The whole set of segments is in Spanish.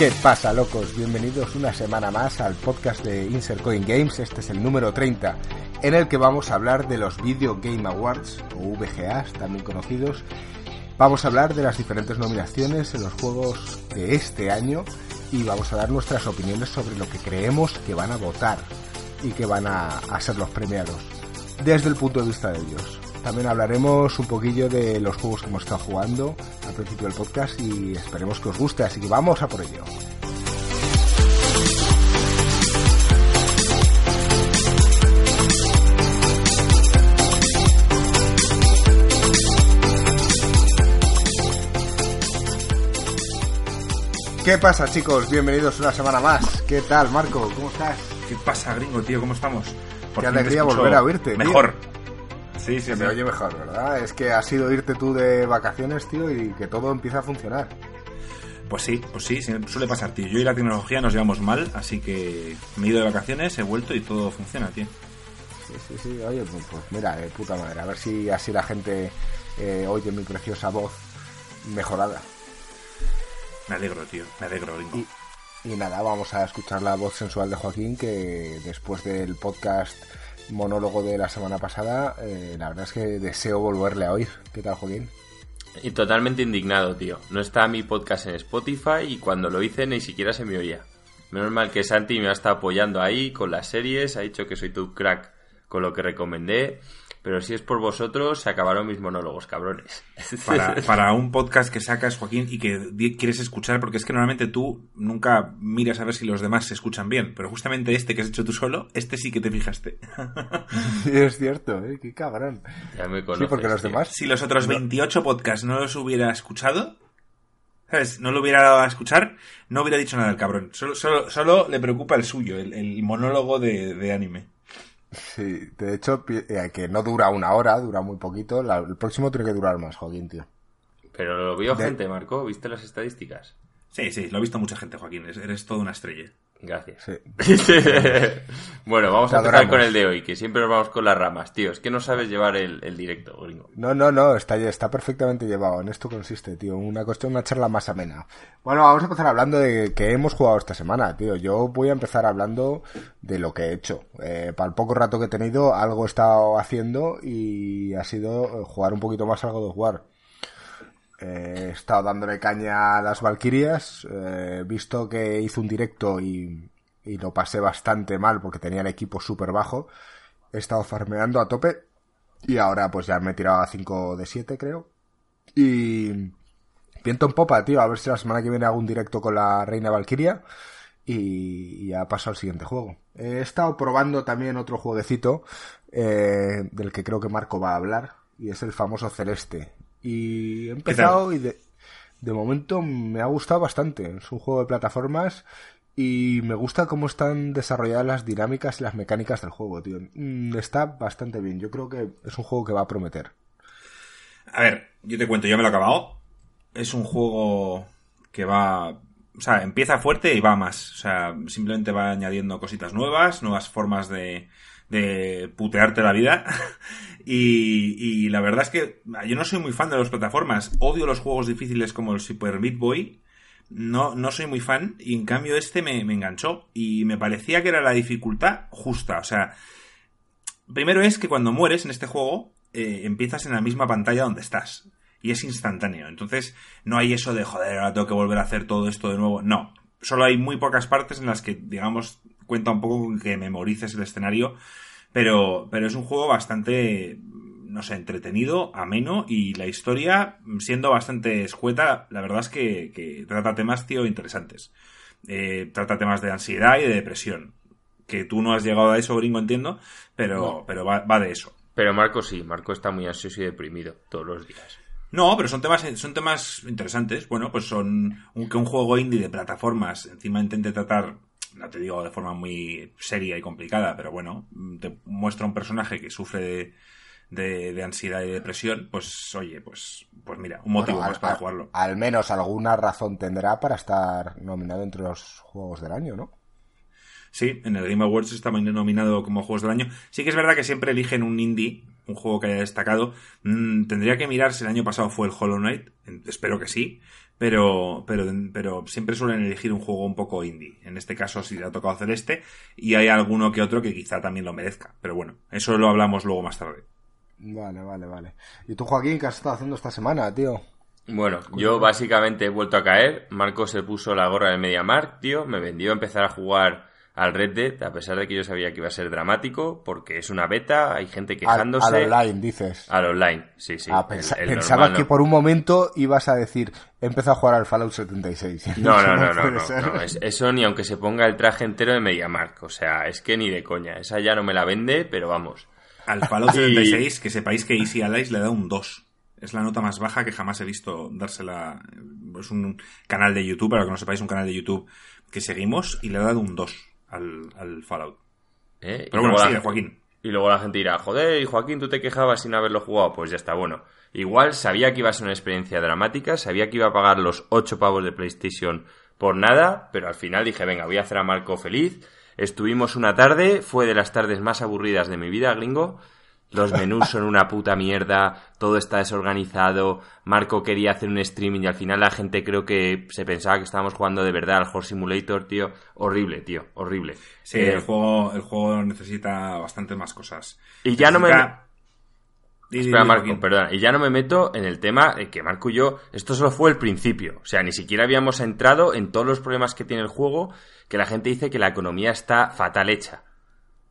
¿Qué pasa, locos? Bienvenidos una semana más al podcast de Insert Coin Games. Este es el número 30, en el que vamos a hablar de los Video Game Awards, o VGAs también conocidos. Vamos a hablar de las diferentes nominaciones en los juegos de este año y vamos a dar nuestras opiniones sobre lo que creemos que van a votar y que van a, ser los premiados, desde el punto de vista de ellos. También hablaremos un poquillo de los juegos que hemos estado jugando al principio del podcast y esperemos que os guste, así que vamos a por ello. ¿Qué pasa chicos? Bienvenidos una semana más. ¿Qué tal Marco? ¿Cómo estás? ¿Qué pasa, gringo, tío? ¿Cómo estamos? Qué Por alegría volver a oírte, tío. Sí, sí, Se me oye mejor, ¿verdad? Es que ha sido irte tú de vacaciones, tío, y que todo empieza a funcionar. Pues sí, pues sí, suele pasar, tío. Yo y la tecnología nos llevamos mal, así que me he ido de vacaciones, he vuelto y todo funciona, tío. Sí, sí, sí. Oye, pues, pues mira, de puta madre. A ver si así la gente eh, oye mi preciosa voz mejorada. Me alegro, tío. Me alegro, gringo. Y, y nada, vamos a escuchar la voz sensual de Joaquín, que después del podcast monólogo de la semana pasada, eh, la verdad es que deseo volverle a oír. ¿Qué tal, Joaquín? Y totalmente indignado, tío. No está mi podcast en Spotify y cuando lo hice ni siquiera se me oía. Menos mal que Santi me ha estado apoyando ahí con las series, ha dicho que soy tu crack con lo que recomendé. Pero si es por vosotros, se acabaron mis monólogos, cabrones. Para, para un podcast que sacas, Joaquín, y que quieres escuchar, porque es que normalmente tú nunca miras a ver si los demás se escuchan bien, pero justamente este que has hecho tú solo, este sí que te fijaste. Sí, es cierto, ¿eh? Qué cabrón. Ya me Sí, conoces, porque los tío. demás... Si los otros 28 podcasts no los hubiera escuchado, ¿sabes? No lo hubiera dado a escuchar, no hubiera dicho nada el cabrón. Solo, solo, solo le preocupa el suyo, el, el monólogo de, de anime. Sí, de hecho, eh, que no dura una hora, dura muy poquito. La- el próximo tiene que durar más, Joaquín, tío. Pero lo vio De- gente, Marco. ¿Viste las estadísticas? Sí, sí, lo ha visto mucha gente, Joaquín. Eres, eres toda una estrella. Gracias. Sí. bueno, vamos Te a empezar adoramos. con el de hoy, que siempre nos vamos con las ramas, tío. Es que no sabes llevar el, el directo, gringo. No, no, no, está, está perfectamente llevado. En esto consiste, tío. Una cuestión, una charla más amena. Bueno, vamos a empezar hablando de que hemos jugado esta semana, tío. Yo voy a empezar hablando de lo que he hecho. Eh, para el poco rato que he tenido, algo he estado haciendo y ha sido jugar un poquito más al God of War. Eh, he estado dándole caña a las Valkyrias. eh, visto que hizo un directo y, y lo pasé bastante mal porque tenía el equipo súper bajo. He estado farmeando a tope. Y ahora pues ya me he tirado a 5 de 7, creo. Y viento en popa, tío. A ver si la semana que viene hago un directo con la Reina Valkyria. Y, y ya paso al siguiente juego. He estado probando también otro jueguecito eh, del que creo que Marco va a hablar. Y es el famoso Celeste. Y he empezado y de, de momento me ha gustado bastante. Es un juego de plataformas y me gusta cómo están desarrolladas las dinámicas y las mecánicas del juego, tío. Mm, Está bastante bien. Yo creo que es un juego que va a prometer. A ver, yo te cuento, yo me lo he acabado. Es un juego que va. O sea, empieza fuerte y va más. O sea, simplemente va añadiendo cositas nuevas, nuevas formas de, de putearte la vida. y, la verdad es que yo no soy muy fan de las plataformas. Odio los juegos difíciles como el Super Meat Boy. No, no soy muy fan. Y en cambio este me, me enganchó. Y me parecía que era la dificultad justa. O sea, primero es que cuando mueres en este juego, eh, empiezas en la misma pantalla donde estás. Y es instantáneo. Entonces, no hay eso de, joder, ahora tengo que volver a hacer todo esto de nuevo. No. Solo hay muy pocas partes en las que, digamos, cuenta un poco que memorices el escenario. Pero, pero es un juego bastante, no sé, entretenido, ameno y la historia, siendo bastante escueta, la verdad es que, que trata temas, tío, interesantes. Eh, trata temas de ansiedad y de depresión. Que tú no has llegado a eso, gringo, entiendo, pero, No. pero va, va de eso. Pero Marco sí, Marco está muy ansioso y deprimido todos los días. No, pero son temas, son temas interesantes. Bueno, pues son un, que un juego indie de plataformas encima intente tratar, no te digo de forma muy seria y complicada, pero bueno, te muestra un personaje que sufre de, de, de ansiedad y depresión, pues oye, pues, pues mira, un motivo Bueno, más al- para jugarlo. Al menos alguna razón tendrá para estar nominado entre los juegos del año, ¿no? Sí, en el Game Awards está nominado como Juegos del Año. Sí que es verdad que siempre eligen un indie, un juego que haya destacado. Mm, tendría que mirar si el año pasado fue el Hollow Knight. Espero que sí. Pero, pero, pero siempre suelen elegir un juego un poco indie. En este caso sí le ha tocado hacer este, y hay alguno que otro que quizá también lo merezca. Pero bueno, eso lo hablamos luego más tarde. Vale, vale, vale. ¿Y tú, Joaquín, qué has estado haciendo esta semana, tío? Bueno, yo básicamente he vuelto a caer. Marco se puso la gorra de MediaMark, tío. Me vendió a empezar a jugar al Red Dead, a pesar de que yo sabía que iba a ser dramático, porque es una beta, hay gente quejándose. Al, online, dices. Al online, sí, sí. Ah, pensaba que por un momento ibas a decir, he empezado a jugar al Fallout 76. No, no, no, no, no, eso ni aunque se ponga el traje entero de MediaMark, o sea, es que ni de coña. Esa ya no me la vende, pero vamos. Al Fallout 76, que sepáis que Easy Allies le da un 2. Es la nota más baja que jamás he visto dársela. Es un canal de YouTube, para que no sepáis, un canal de YouTube que seguimos y le ha dado un 2 al, Fallout. ¿Eh? Pero bueno, sigue, Joaquín. Y luego la gente dirá, joder, y Joaquín, tú te quejabas sin haberlo jugado. Pues ya está, bueno. Igual sabía que iba a ser una experiencia dramática, sabía que iba a pagar los 8 pavos de PlayStation por nada, pero al final dije, venga, voy a hacer a Marco feliz. Estuvimos una tarde, fue de las tardes más aburridas de mi vida, gringo, los menús son una puta mierda, todo está desorganizado, Marco quería hacer un streaming y al final la gente creo que se pensaba que estábamos jugando de verdad al Horse Simulator, tío. Horrible, tío, horrible. Sí, el, eh, juego, el juego necesita bastante más cosas. Y ya no me... Espera, Marco, perdón. Y ya no me meto en el tema que Marco y yo, esto solo fue el principio. O sea, ni siquiera habíamos entrado en todos los problemas que tiene el juego, que la gente dice que la economía está fatal hecha.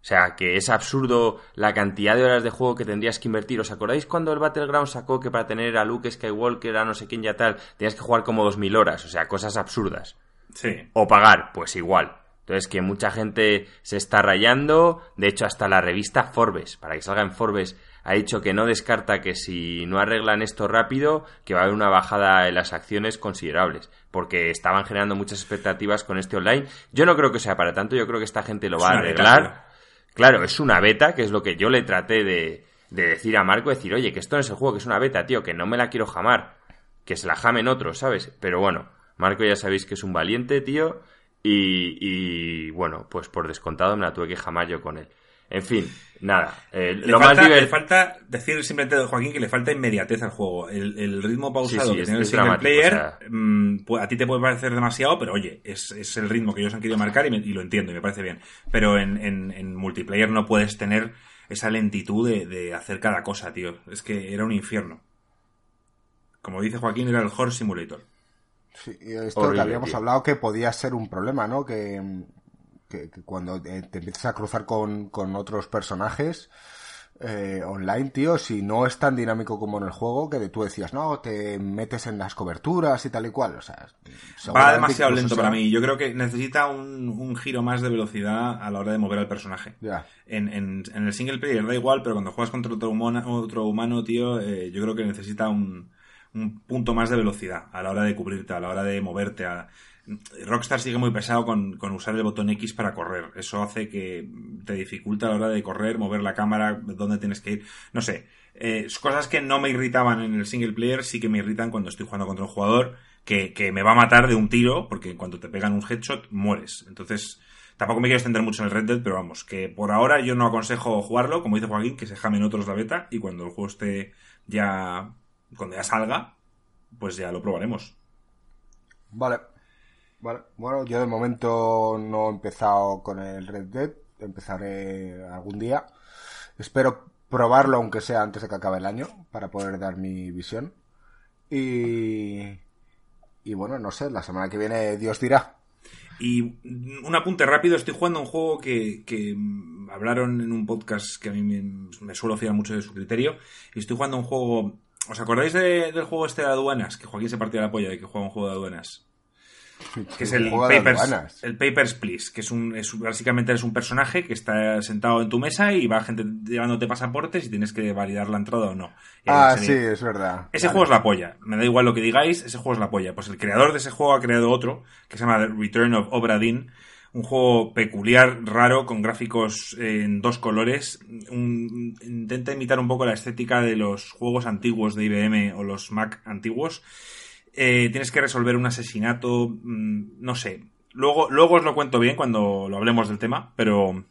O sea, que es absurdo la cantidad de horas de juego que tendrías que invertir. ¿Os acordáis cuando el Battleground sacó que para tener a Luke Skywalker, a no sé quién ya tal, tenías que jugar como 2.000 horas? O sea, cosas absurdas. Sí. O pagar, pues igual. Entonces, que mucha gente se está rayando. De hecho, hasta la revista Forbes, para que salga en Forbes, ha dicho que no descarta que si no arreglan esto rápido, que va a haber una bajada en las acciones considerables, porque estaban generando muchas expectativas con este online. Yo no creo que sea para tanto, yo creo que esta gente lo va a arreglar. Claro, es una beta, que es lo que yo le traté de, decir a Marco, decir, oye, que esto no es el juego, que es una beta, tío, que no me la quiero jamar, que se la jamen otros, ¿sabes? Pero bueno, Marco ya sabéis que es un valiente, tío, y, y bueno, pues por descontado me la tuve que jamar yo con él. En fin, nada. Eh, lo falta, más Le falta decir simplemente, Joaquín, que le falta inmediatez al juego. El, ritmo pausado que tiene el single player, mm, a ti te puede parecer demasiado, pero oye, es, el ritmo que ellos han querido marcar y, lo entiendo y me parece bien. Pero en, multiplayer no puedes tener esa lentitud de, de, hacer cada cosa, tío. Es que era un infierno. Como dice Joaquín, era el Horse Simulator. Sí, esto que habíamos hablado que podía ser un problema, ¿no? Que que, cuando eh, te empiezas a cruzar con, otros personajes eh, online, tío, si no es tan dinámico como en el juego, que tú decías, no, te metes en las coberturas y tal y cual. O sea, va demasiado lento para mí. Yo creo que necesita un, giro más de velocidad a la hora de mover al personaje. En, el single player da igual, pero cuando juegas contra otro humano, otro humano tío, eh, yo creo que necesita un, un punto más de velocidad a la hora de cubrirte, a la hora de moverte. A, Rockstar sigue muy pesado con, usar el botón X para correr. Eso hace que te dificulta a la hora de correr, mover la cámara, dónde tienes que ir. No sé. Eh, cosas que no me irritaban en el single player sí que me irritan cuando estoy jugando contra un jugador que, me va a matar de un tiro, porque cuando te pegan un headshot mueres. Entonces, tampoco me quiero extender mucho en el Red Dead, pero vamos, que por ahora yo no aconsejo jugarlo, como dice Joaquín, que se jamen otros la beta y cuando el juego esté ya, cuando ya salga, pues ya lo probaremos. Vale. Vale, bueno, yo de momento no he empezado con el Red Dead, empezaré algún día. Espero probarlo aunque sea antes de que acabe el año para poder dar mi visión. Y bueno, no sé, la semana que viene Dios dirá. Y un apunte rápido, estoy jugando un juego que, hablaron en un podcast que a mí me, suelo fiar mucho de su criterio. Y estoy jugando un juego... ¿Os acordáis del juego este de aduanas? Que Joaquín se partía la polla de que juega un juego de aduanas que es el Papers, el Papers, Please, que es un, básicamente es un personaje que está sentado en tu mesa y va gente llevándote pasaportes y tienes que validar la entrada o no. Ah, sí, es verdad. Ese juego es la polla, me da igual lo que digáis, ese juego es la polla. Pues el creador de ese juego ha creado otro, que se llama Return of Obra Dinn, un juego peculiar, raro, con gráficos en dos colores. intenta imitar un poco la estética de los juegos antiguos de IBM o los Mac antiguos eh, tienes que resolver un asesinato, mm, no sé. Luego, luego os lo cuento bien cuando lo hablemos del tema, pero...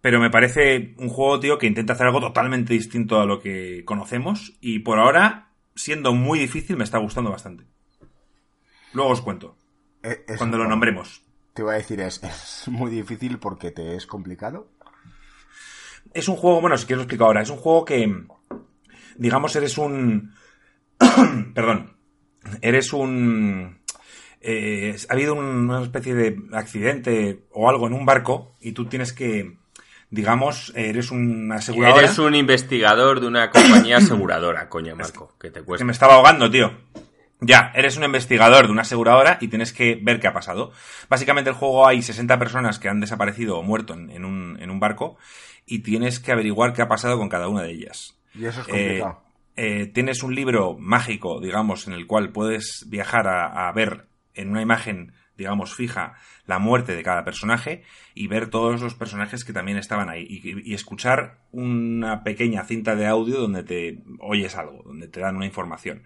Pero me parece un juego, tío, que intenta hacer algo totalmente distinto a lo que conocemos. Y por ahora, siendo muy difícil, me está gustando bastante. Luego os cuento. Eh, es- Cuando lo nombremos. Te iba a decir, es, es muy difícil porque te es complicado. Es un juego, bueno, si quieres lo explico ahora. Es un juego que, digamos, eres un... Perdón. Eres un... eh, ha habido un- una especie de accidente o algo en un barco y tú tienes que, digamos, eres una aseguradora. Eres un investigador de una compañía aseguradora, coño, Marco, que te Que cuesta. me estaba ahogando, tío. Ya, eres un investigador de una aseguradora y tienes que ver qué ha pasado. Básicamente el juego hay 60 personas que han desaparecido o muerto en, en un, en un barco y tienes que averiguar qué ha pasado con cada una de ellas. Y eso es Eh, complicado. eh, tienes un libro mágico, digamos, en el cual puedes viajar a, ver en una imagen, digamos, fija la muerte de cada personaje y ver todos los personajes que también estaban ahí y, escuchar una pequeña cinta de audio donde te oyes algo, donde te dan una información.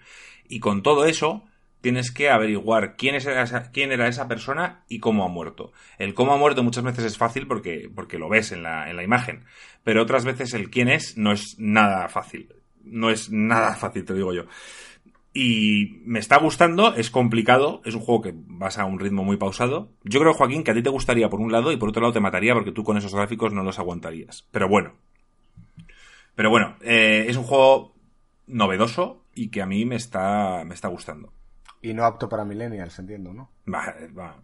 Y con todo eso tienes que averiguar quién, es esa, quién era esa persona y cómo ha muerto. El cómo ha muerto muchas veces es fácil porque, porque lo ves en la, en la imagen, pero otras veces el quién es no es nada fácil. No es nada fácil, te digo yo. Y me está gustando, es complicado, es un juego que vas a un ritmo muy pausado. Yo creo, Joaquín, que a ti te gustaría por un lado y por otro lado te mataría porque tú con esos gráficos no los aguantarías. Pero bueno. Pero bueno, eh, es un juego novedoso y que a mí me está, me está gustando. Y no apto para millennials, entiendo, ¿no? Va, va.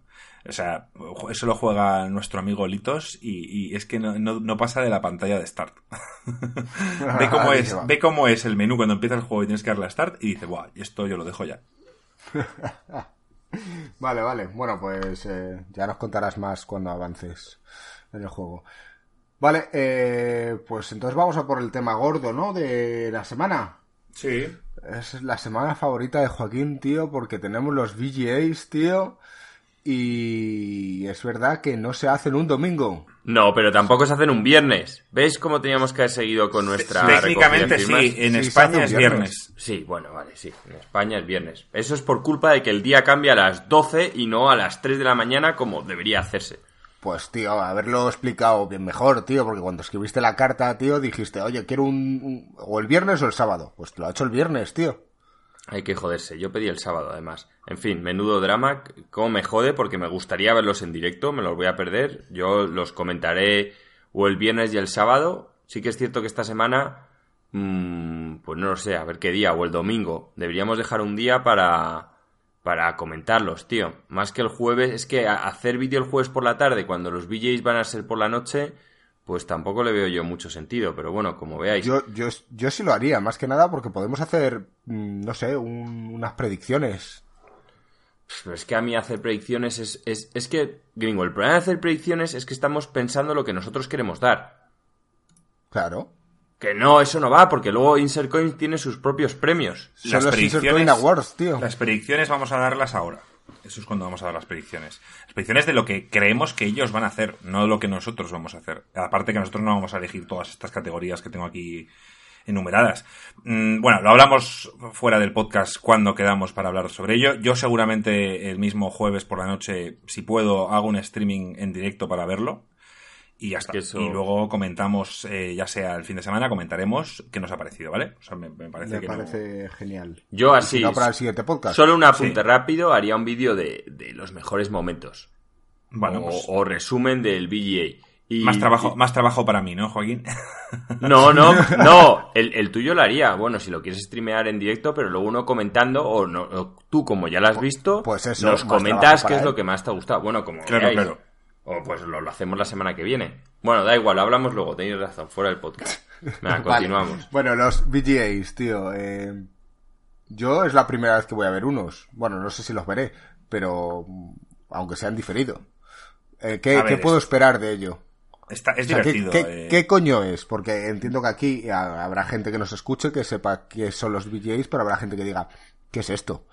O sea, eso lo juega nuestro amigo Litos y, y es que no, no- no pasa de la pantalla de start. ve, cómo es, ve cómo es el menú cuando empieza el juego y tienes que darle a start y dice, Buah, esto yo lo dejo ya. Vale, vale. Bueno, pues eh, ya nos contarás más cuando avances en el juego. Vale, eh, pues entonces vamos a por el tema gordo, ¿no? De la semana. Sí. Es la semana favorita de Joaquín, tío, porque tenemos los VGAs, tío. Y es verdad que no se hacen un domingo. No, pero tampoco se hacen un viernes. ¿Ves cómo teníamos que haber seguido con nuestra Técnicamente sí, en Sí, España es viernes. viernes. Sí, bueno, vale, sí. En España es viernes. Eso es por culpa de que el día cambia a las 12 y no a las 3 de la mañana como debería hacerse. Pues, tío, haberlo explicado bien mejor, tío, porque cuando escribiste la carta, tío, dijiste, oye, quiero un... un- o el viernes o el sábado. Pues lo ha hecho el viernes, tío. Hay que joderse. Yo pedí el sábado, además. En fin, menudo drama. Cómo me jode porque me gustaría verlos en directo. Me los voy a perder. Yo los comentaré o el viernes y el sábado. Sí que es cierto que esta semana, mm, pues no lo sé, a ver qué día, o el domingo. Deberíamos dejar un día para, para comentarlos, tío. Más que el jueves, es que hacer vídeo el jueves por la tarde, cuando los VJs van a ser por la noche, pues tampoco le veo yo mucho sentido. Pero bueno, como veáis. Yo, yo, yo sí lo haría, más que nada porque podemos hacer, mm, no sé, un- unas predicciones. Pero es que a mí hacer predicciones es, es, es que, gringo, el problema de hacer predicciones es que estamos pensando lo que nosotros queremos dar. Claro. Que no, eso no va, porque luego Insert Coins tiene sus propios premios. Son Las Insert predicciones, Coin Awards, tío. las predicciones vamos a darlas ahora. Eso es cuando vamos a dar las predicciones. Las predicciones de lo que creemos que ellos van a hacer, no lo que nosotros vamos a hacer. Aparte que nosotros no vamos a elegir todas estas categorías que tengo aquí enumeradas. Mm, bueno, lo hablamos fuera del podcast cuando quedamos para hablar sobre ello. Yo seguramente el mismo jueves por la noche, si puedo, hago un streaming en directo para verlo. Y ya está. que eso- Y luego comentamos, eh, ya sea el fin de semana, comentaremos qué nos ha parecido, ¿vale? O sea, me, me parece Me que no- parece genial. Yo así, si no, para el siguiente podcast. solo un apunte Sí. rápido, haría un vídeo de, de los mejores momentos. Bueno, o, pues- o resumen del VGA. Y, Más trabajo, y- más trabajo para mí, ¿no, Joaquín? No, no, no. El, el tuyo lo haría. Bueno, si lo quieres streamear en directo, pero luego uno comentando, o, no, o tú, como ya lo has visto, pues eso, nos comentas qué es lo que más te ha gustado. Bueno, como Claro, veáis. claro. O pues lo, lo hacemos la semana que viene. Bueno, da igual, lo hablamos luego, tenéis razón, fuera del podcast. Vale. continuamos. Bueno, los VGAs, tío. eh, yo es la primera vez que voy a ver unos. Bueno, no sé si los veré, pero mm, aunque sean diferido. Eh, ¿qué, ver, qué puedo es- esperar de ello? Está, es O sea, ¿qué, divertido. qué- eh. qué coño es? Porque entiendo que aquí ha- habrá gente que nos escuche que sepa qué son los VJs, pero habrá gente que diga, ¿qué es esto?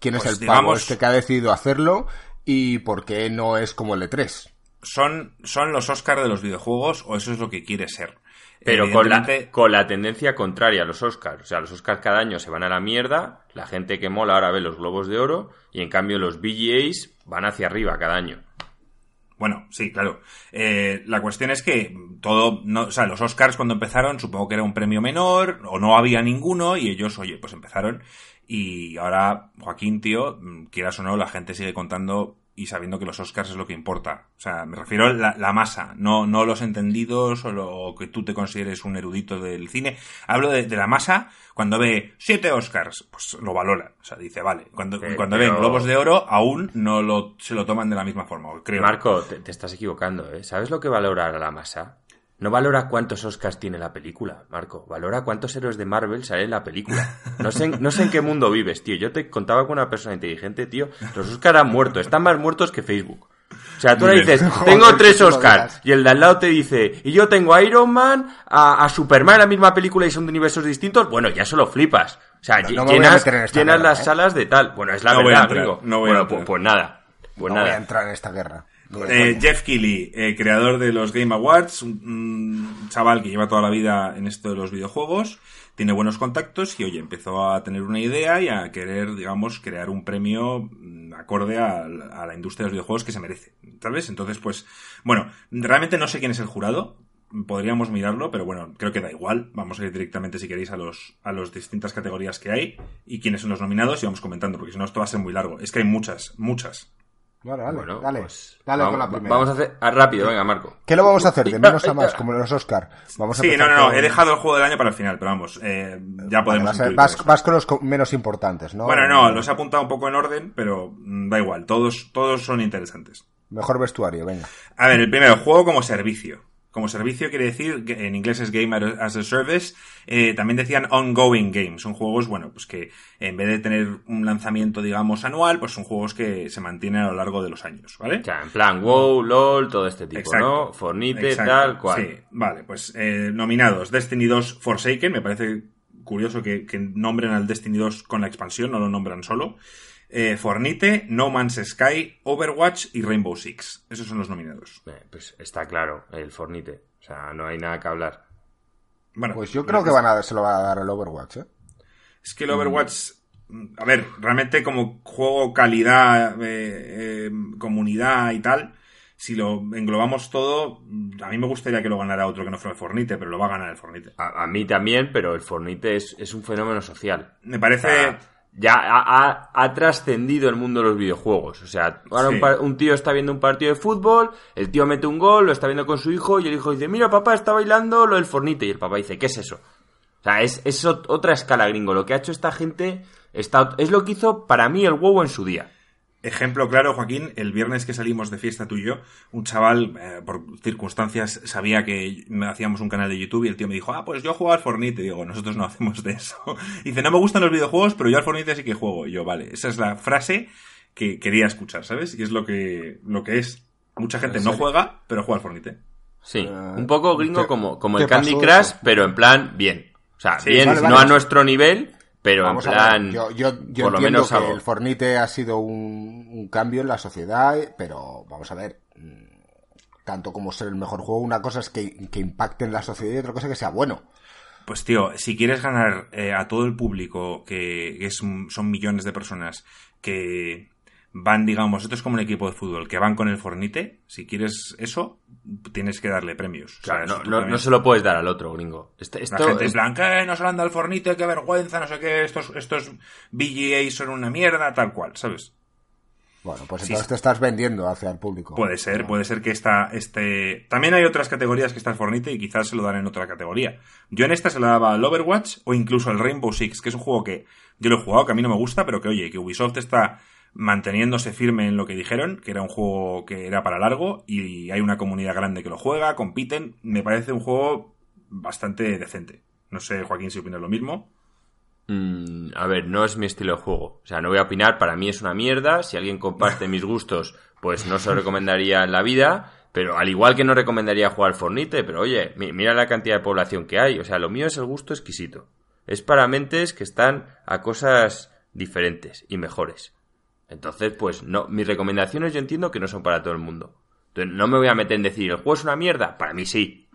¿Quién Pues es el pavo digamos- este que ha decidido hacerlo? ¿Y por qué no es como el E E3? Son, son los Oscars de los videojuegos, o eso es lo que quiere ser. Pero con la, con la tendencia contraria a los Oscars. O sea, los Oscars cada año se van a la mierda, la gente que mola ahora ve los globos de oro, y en cambio los VGAs van hacia arriba cada año. Bueno, sí, claro. Eh, la cuestión es que todo, no, o sea, los Oscars cuando empezaron, supongo que era un premio menor, o no había ninguno, y ellos, oye, pues empezaron. Y ahora, Joaquín, tío, mm, quieras o no, la gente sigue contando y sabiendo que los Oscars es lo que importa. O sea, me refiero a la, la masa, no, no los entendidos o lo que tú te consideres un erudito del cine. Hablo de, de la masa cuando ve siete Oscars, pues lo valora. O sea, dice, vale. Cuando, Sí, cuando pero- ven Globos de Oro, aún no lo, se lo toman de la misma forma, creo. Marco, te, te estás equivocando, ¿eh? ¿Sabes lo que valora la masa? No valora cuántos Oscars tiene la película, Marco. Valora cuántos héroes de Marvel salen en la película. No sé, en- no sé en qué mundo vives, tío. Yo te contaba con una persona inteligente, tío. Los Oscars han muerto. Están más muertos que Facebook. O sea, tú le dices, tengo tres Oscars. Y el de al lado te dice, y yo tengo a Iron Man, a, a Superman en la misma película y son de universos distintos. Bueno, ya solo flipas. O sea, No, no a llenas, llenas guerra, las ¿eh? salas de tal. Bueno, es la No voy a verdad, entrar, no voy a bueno, entrar. pues, pues nada. Pues no nada. voy a entrar en esta guerra. Eh. Jeff Keighley, eh, creador de los Game Awards, un, un chaval que lleva toda la vida en esto de los videojuegos, tiene buenos contactos y, oye, empezó a tener una idea y a querer, digamos, crear un premio mm, acorde a, la- a la industria de los videojuegos que se merece, ¿sabes? Entonces, pues, bueno, realmente no sé quién es el jurado, podríamos mirarlo, pero bueno, creo que da igual. Vamos a ir directamente, si queréis, a los a las distintas categorías que hay y quiénes son los nominados y vamos comentando, porque si no esto va a ser muy largo. Es que hay muchas, muchas. Vale, vale, Bueno, dale. pues, dale vamos, con la primera. Vamos a hacer ah, rápido, venga, Marco. ¿Qué lo vamos a hacer? De menos a más, como los Oscar. Vamos a Sí, no, no, no, con- he dejado el juego del año para el final, pero vamos, eh, ya Vale, podemos vas, a- incluir vas- con los co- menos importantes, ¿no? Bueno, no, los he apuntado un poco en orden, pero mm, da igual, todos, todos son interesantes. Mejor vestuario, venga. A ver, el primero, juego como servicio. Como servicio quiere decir, que en inglés es Game as a Service, eh, también decían ongoing games. Son juegos, bueno, pues que en vez de tener un lanzamiento, digamos, anual, pues son juegos que se mantienen a lo largo de los años, ¿vale? O sea, en plan, wow, LOL, todo este tipo, Exacto. ¿no? Fornite, Exacto, tal cual. Sí, vale, pues eh, nominados Destiny 2 Forsaken, me parece curioso que, que nombren al Destiny 2 con la expansión, no lo nombran solo. Eh, Fornite, No Man's Sky, Overwatch y Rainbow Six. Esos son los nominados. Eh, pues está claro, el Fornite. O sea, no hay nada que hablar. Bueno, Pues yo creo que van a, se lo va a dar el Overwatch, ¿eh? Es que el Overwatch, mm, a ver, realmente como juego, calidad, eh, eh, comunidad y tal, si lo englobamos todo, mm, a mí me gustaría que lo ganara otro que no fuera el Fornite, pero lo va a ganar el Fornite. A, a mí también, pero el Fornite es, es un fenómeno social. Me O parece... sea, ya ha, ha- ha trascendido el mundo de los videojuegos. O sea, ahora Sí. un, un tío está viendo un partido de fútbol, el tío mete un gol, lo está viendo con su hijo y el hijo dice, mira papá, está bailando lo del Fornite. Y el papá dice, ¿qué es eso? O sea, es, es ot- otra escala gringo. Lo que ha hecho esta gente está, es lo que hizo para mí el huevo en su día. Ejemplo claro, Joaquín, el viernes que salimos de fiesta tú y yo, un chaval, eh, por circunstancias, sabía que hacíamos un canal de YouTube y el tío me dijo, ah, pues yo juego al Fornite. Y digo, nosotros no hacemos de eso. Y dice, no me gustan los videojuegos, pero yo al Fornite sí que juego. Y yo, vale, esa es la frase que quería escuchar, ¿sabes? Y es lo que, lo que es. Mucha gente no juega, pero juega al Fornite. Sí, Eh, un poco gringo ¿qué- como, como el Candy Crush, eso? pero en plan bien. O sea, Sí, bien, vale, no a nuestro nivel, pero Vamos en a plan, ver, yo, yo, yo por lo entiendo menos que algo. el Fornite ha sido un, un cambio en la sociedad, pero vamos a ver, mm, tanto como ser el mejor juego, una cosa es que, que impacte en la sociedad y otra cosa que sea bueno. Pues tío, si quieres ganar eh, a todo el público, que, que es son millones de personas que van, digamos, esto es como un equipo de fútbol, que van con el Fornite, si quieres eso, tienes que darle premios. Claro, no, se lo puedes dar al otro, gringo. Este- La esto gente en es- plan, que no se lo han dado el Fornite, qué vergüenza, no sé qué, estos, estos VGA son una mierda, tal cual, ¿sabes? Bueno, pues entonces sí. te estás vendiendo hacia el público. Puede ser, puede ser que esta, este... También hay otras categorías que está el Fornite y quizás se lo dan en otra categoría. Yo en esta se lo daba al Overwatch o incluso al Rainbow Six, que es un juego que yo lo he jugado, que a mí no me gusta, pero que oye, que Ubisoft está manteniéndose firme en lo que dijeron, que era un juego que era para largo y hay una comunidad grande que lo juega, compiten. Me parece un juego bastante decente. No sé, Joaquín, si opinas lo mismo. Mm, a ver, no es mi estilo de juego. O sea, no voy a opinar, para mí es una mierda. Si alguien comparte mis gustos, pues no se lo recomendaría en la vida. Pero al igual que no recomendaría jugar Fornite, pero oye, mi- mira la cantidad de población que hay. O sea, lo mío es el gusto exquisito. Es para mentes que están a cosas diferentes y mejores. Entonces, pues no, mis recomendaciones yo entiendo que no son para todo el mundo. Entonces, no me voy a meter en decir, ¿el juego es una mierda? Para mí sí.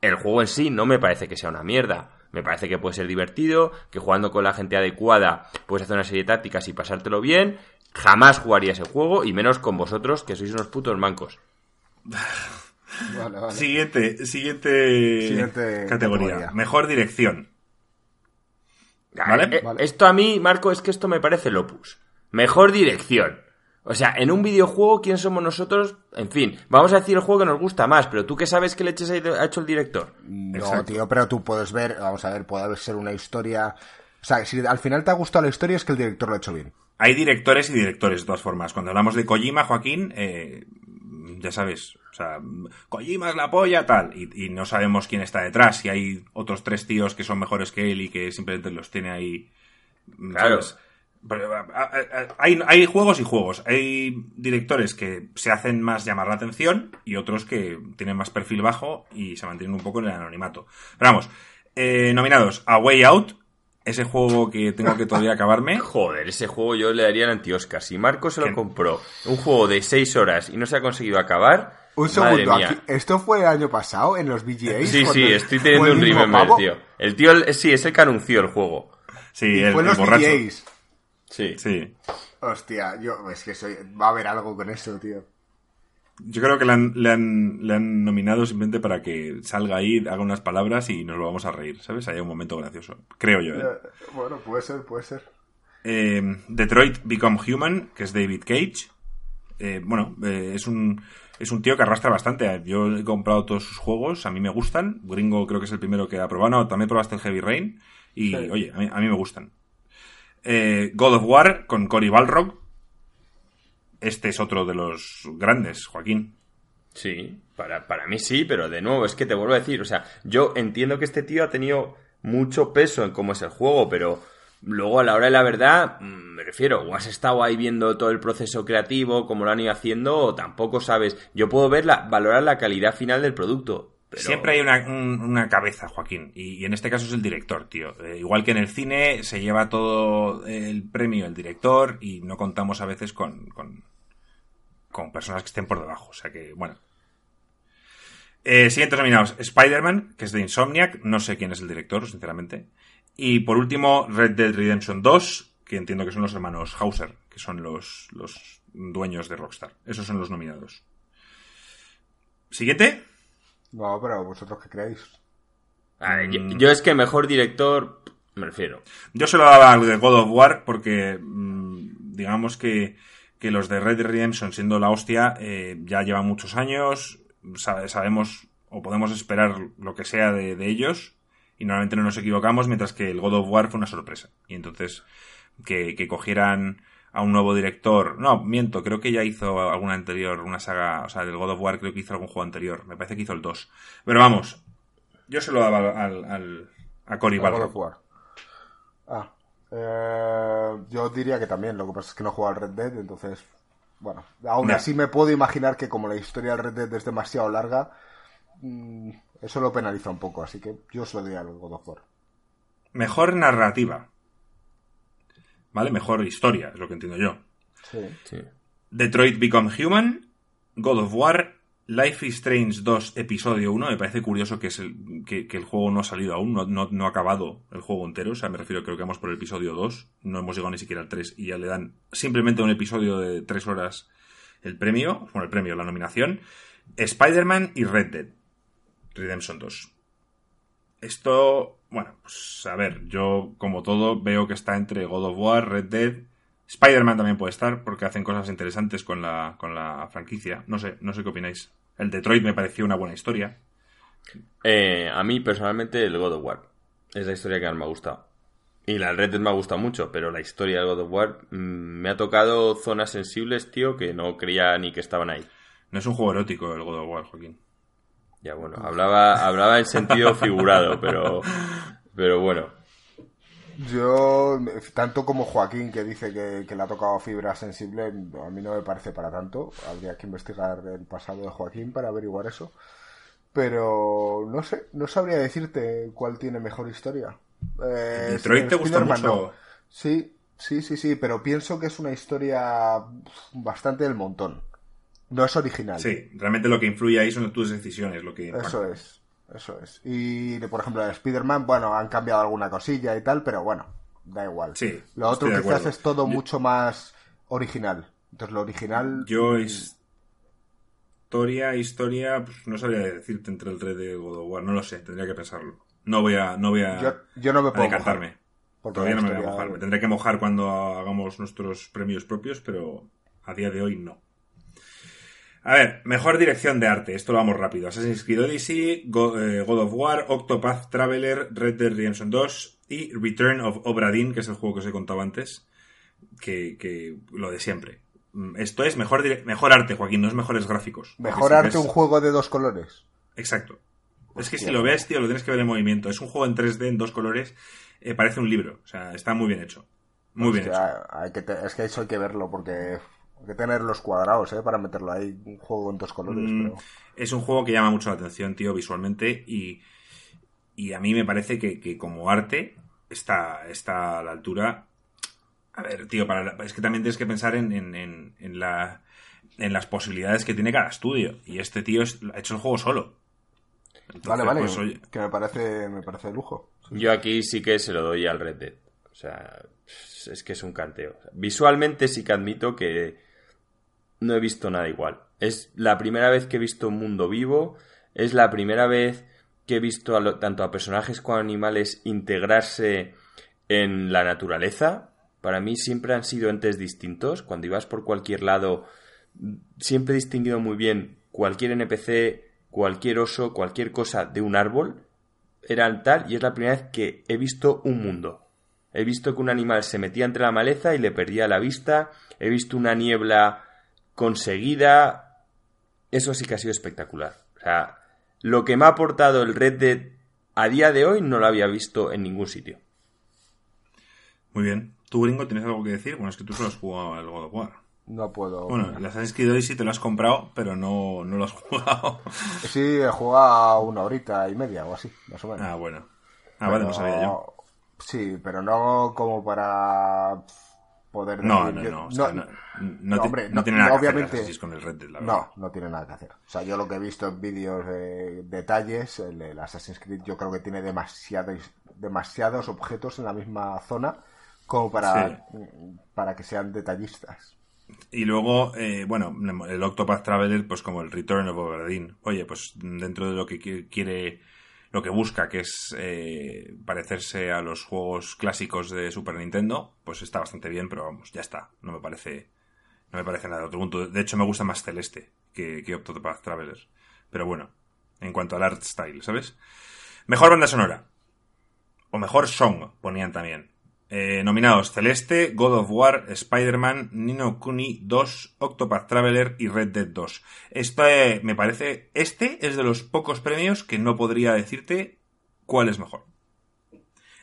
El juego en sí no me parece que sea una mierda. Me parece que puede ser divertido, que jugando con la gente adecuada puedes hacer una serie de tácticas y pasártelo bien. Jamás jugaría ese juego y menos con vosotros que sois unos putos mancos. Vale, vale. Siguiente, siguiente, Siguiente categoría. categoría. Mejor dirección. ¿Vale? Esto a mí, Marco, es que esto me parece Lopus. Mejor dirección. O sea, en un videojuego, ¿quién somos nosotros? En fin, vamos a decir el juego que nos gusta más, pero tú qué sabes qué leches ha hecho el director. No, Exacto. tío, pero tú puedes ver, vamos a ver, puede ser una historia. O sea, si al final te ha gustado la historia es que el director lo ha hecho bien. Hay directores y directores, de todas formas. Cuando hablamos de Kojima, Joaquín, eh, ya sabes, o sea, Kojima es la polla, tal, y, y no sabemos quién está detrás, si hay otros tres tíos que son mejores que él y que simplemente los tiene ahí. Claro. Hay, hay juegos y juegos. Hay directores que se hacen más llamar la atención y otros que tienen más perfil bajo y se mantienen un poco en el anonimato. Pero vamos, eh, nominados a Way Out, ese juego que tengo que todavía acabarme. Joder, ese juego yo le daría el anti-Oscar. Si Marco se lo ¿Qué? compró, un juego de 6 horas y no se ha conseguido acabar. Un madre segundo, mía. aquí, ¿esto fue el año pasado en los VGAs? Sí, sí, el- estoy teniendo un remember, pavo? tío. El tío, el- sí, es el que anunció el juego. Sí, Y el, fue en el los borracho. VGAs. Sí. Sí. Hostia, yo, es que soy, va a haber algo con eso, tío. Yo creo que le han, le han, le han nominado simplemente para que salga ahí, haga unas palabras y nos lo vamos a reír, ¿sabes? Hay un momento gracioso. Creo yo, ¿eh? Eh, Bueno, puede ser, puede ser. Eh, Detroit Become Human, que es David Cage. Eh, bueno, eh, es un es un tío que arrastra bastante. Yo he comprado todos sus juegos, a mí me gustan. Gringo creo que es el primero que ha probado. No, también probaste el Heavy Rain. Y Sí. oye, a mí, a mí me gustan. Eh, God of War con Cory Balrog. Este es otro de los grandes, Joaquín. Sí, para, para mí sí, pero de nuevo, es que te vuelvo a decir, o sea, yo entiendo que este tío ha tenido mucho peso en cómo es el juego, pero luego a la hora de la verdad, mm, me refiero, o has estado ahí viendo todo el proceso creativo, cómo lo han ido haciendo, o tampoco sabes. Yo puedo ver la, valorar la calidad final del producto. Siempre hay una, un- una cabeza, Joaquín, y, y en este caso es el director, tío. Eh, igual que en el cine se lleva todo el premio el director y no contamos a veces con, con, con personas que estén por debajo. O sea que, bueno. Eh, siguientes nominados, Spider-Man, que es de Insomniac, no sé quién es el director, sinceramente. Y por último, Red Dead Redemption 2, que entiendo que son los hermanos Hauser, que son los, los dueños de Rockstar. Esos son los nominados. Siguiente. No, pero vosotros qué creéis. A ver, yo, Mm. yo es que mejor director, me refiero. Yo se lo daba al de God of War porque, mm, digamos que, que los de Red Dead Redemption, siendo la hostia, eh, ya llevan muchos años, sabe- sabemos o podemos esperar lo que sea de, de ellos y normalmente no nos equivocamos, mientras que el God of War fue una sorpresa. Y entonces, que, que cogieran a un nuevo director, no, miento, creo que ya hizo alguna anterior, una saga, o sea, del God of War creo que hizo algún juego anterior, me parece que hizo el 2. Pero vamos, yo se lo daba al, al- a Cory God of War. Ah, eh, yo diría que también, lo que pasa es que no jugado al Red Dead, entonces, bueno, aún así me puedo imaginar que como la historia del Red Dead es demasiado larga, mm, eso lo penaliza un poco, así que yo se lo diría al God of War. Mejor narrativa. ¿Vale? Mejor historia, es lo que entiendo yo. Sí. Sí. Detroit Become Human, God of War, Life is Strange 2 Episodio 1. Me parece curioso que, es el, que, que el juego no ha salido aún, no, no, no ha acabado el juego entero. O sea, me refiero, creo que vamos por el episodio 2. No hemos llegado ni siquiera al 3 y ya le dan simplemente un episodio de 3 horas el premio, bueno, el premio, la nominación. Spider-Man y Red Dead Redemption 2. Esto, bueno, pues a ver, yo como todo veo que está entre God of War, Red Dead, Spider-Man también puede estar porque hacen cosas interesantes con la, con la franquicia. No sé, no sé qué opináis. El Detroit me pareció una buena historia. Eh, a mí personalmente el God of War es la historia que más me ha gustado. Y la Red Dead me ha gustado mucho, pero la historia del God of War mm, me ha tocado zonas sensibles, tío, que no creía ni que estaban ahí. No es un juego erótico el God of War, Joaquín. Ya bueno, hablaba, hablaba en sentido figurado, pero, pero bueno. Yo, tanto como Joaquín, que dice que, que le ha tocado fibra sensible, a mí no me parece para tanto. Habría que investigar el pasado de Joaquín para averiguar eso. Pero no sé, no sabría decirte cuál tiene mejor historia. Eh, Detroit te gustó Spider-Man mucho. no. Sí, sí, sí, sí, pero pienso que es una historia bastante del montón. No es original. Sí, realmente lo que influye ahí son tus decisiones, lo que Eso es, eso es. Y por ejemplo, de Spider-Man, bueno, han cambiado alguna cosilla y tal, pero bueno, da igual. Sí, Lo otro quizás es todo Yo- mucho más original. Entonces, lo original. Yo historia, historia, pues, no sabría decirte entre el Red de God of War, no lo sé, tendría que pensarlo. No voy a, no voy a, Yo, yo no me puedo mojar, Todavía no me voy a historia- mojar. Me tendré que mojar cuando hagamos nuestros premios propios, pero a día de hoy no. A ver, mejor dirección de arte. Esto lo vamos rápido. Assassin's Creed Odyssey, eh, God of War, Octopath Traveler, Red Dead Redemption 2 y Return of Obra Dinn, que es el juego que os he contado antes. Que, que lo de siempre. Mm, Esto es mejor, mejor arte, Joaquín, no es mejores gráficos. Mejor si arte ves- un juego de dos colores. Exacto. Es que si lo ves, tío, lo tienes que ver en movimiento. Es un juego en 3D, en dos colores. eh, parece un libro. O sea, está muy bien hecho. Muy bien hecho. Hay que te- es que eso hay que verlo porque hay que tener los cuadrados, ¿eh? Para meterlo ahí. Un juego en dos colores, Mm, pero... Es un juego que llama mucho la atención, tío, visualmente. Y, y a mí me parece que, que como arte está, está a la altura. A ver, tío, para la- es que también tienes que pensar en, en, en- en la, en las posibilidades que tiene cada estudio. Y este tío es- ha hecho el juego solo. Entonces, Vale, vale, pues, oye, que me parece, me parece de lujo. Yo aquí sí que se lo doy al Red Dead. O sea, es que es un canteo. Visualmente sí que admito que no he visto nada igual. Es la primera vez que he visto un mundo vivo. Es la primera vez que he visto tanto a personajes como a animales integrarse en la naturaleza. Para mí siempre han sido entes distintos. Cuando ibas por cualquier lado, siempre he distinguido muy bien cualquier NPC, cualquier oso, cualquier cosa de un árbol eran tal y es la primera vez que he visto un mundo. He visto que un animal se metía entre la maleza y le perdía la vista. He visto una niebla conseguida. Eso sí que ha sido espectacular. O sea, lo que me ha aportado el Red Dead a día de hoy no lo había visto en ningún sitio. muy bien. ¿Tú, gringo, tienes algo que decir? Bueno, es que tú solo has jugado al God of War. No puedo... Bueno, el Assassin's Creed Odyssey te lo has comprado, pero no, no lo has jugado. Sí, he jugado una horita y media o así, más o menos. Ah, bueno. Ah, vale, no Pero- sabía yo. Sí, pero no como para poder No, decir- no, yo- no. o sea, no, no, te- hombre, no tiene nada que hacer obviamente, el Assassin's con el Red Dead, la verdad. no, no tiene nada que hacer. O sea, yo lo que he visto en vídeos de detalles, el, el Assassin's Creed, yo creo que tiene demasiados, demasiados objetos en la misma zona como para, para que sean detallistas. Y luego, eh, bueno, el Octopath Traveler, pues como el Return of Obra Dinn. Oye, pues dentro de lo que qui- quiere, lo que busca, que es eh, parecerse a los juegos clásicos de Super Nintendo, pues está bastante bien, pero vamos, ya está. No me parece, no me parece nada de otro punto. De hecho, me gusta más Celeste que, que Octopath Traveler. Pero bueno, en cuanto al art style, ¿sabes? Mejor banda sonora. O mejor song, ponían también. Eh, nominados Celeste, God of War, Spider-Man, Nino Kuni 2, Octopath Traveler y Red Dead 2. Este, me parece, este es de los pocos premios que no podría decirte cuál es mejor.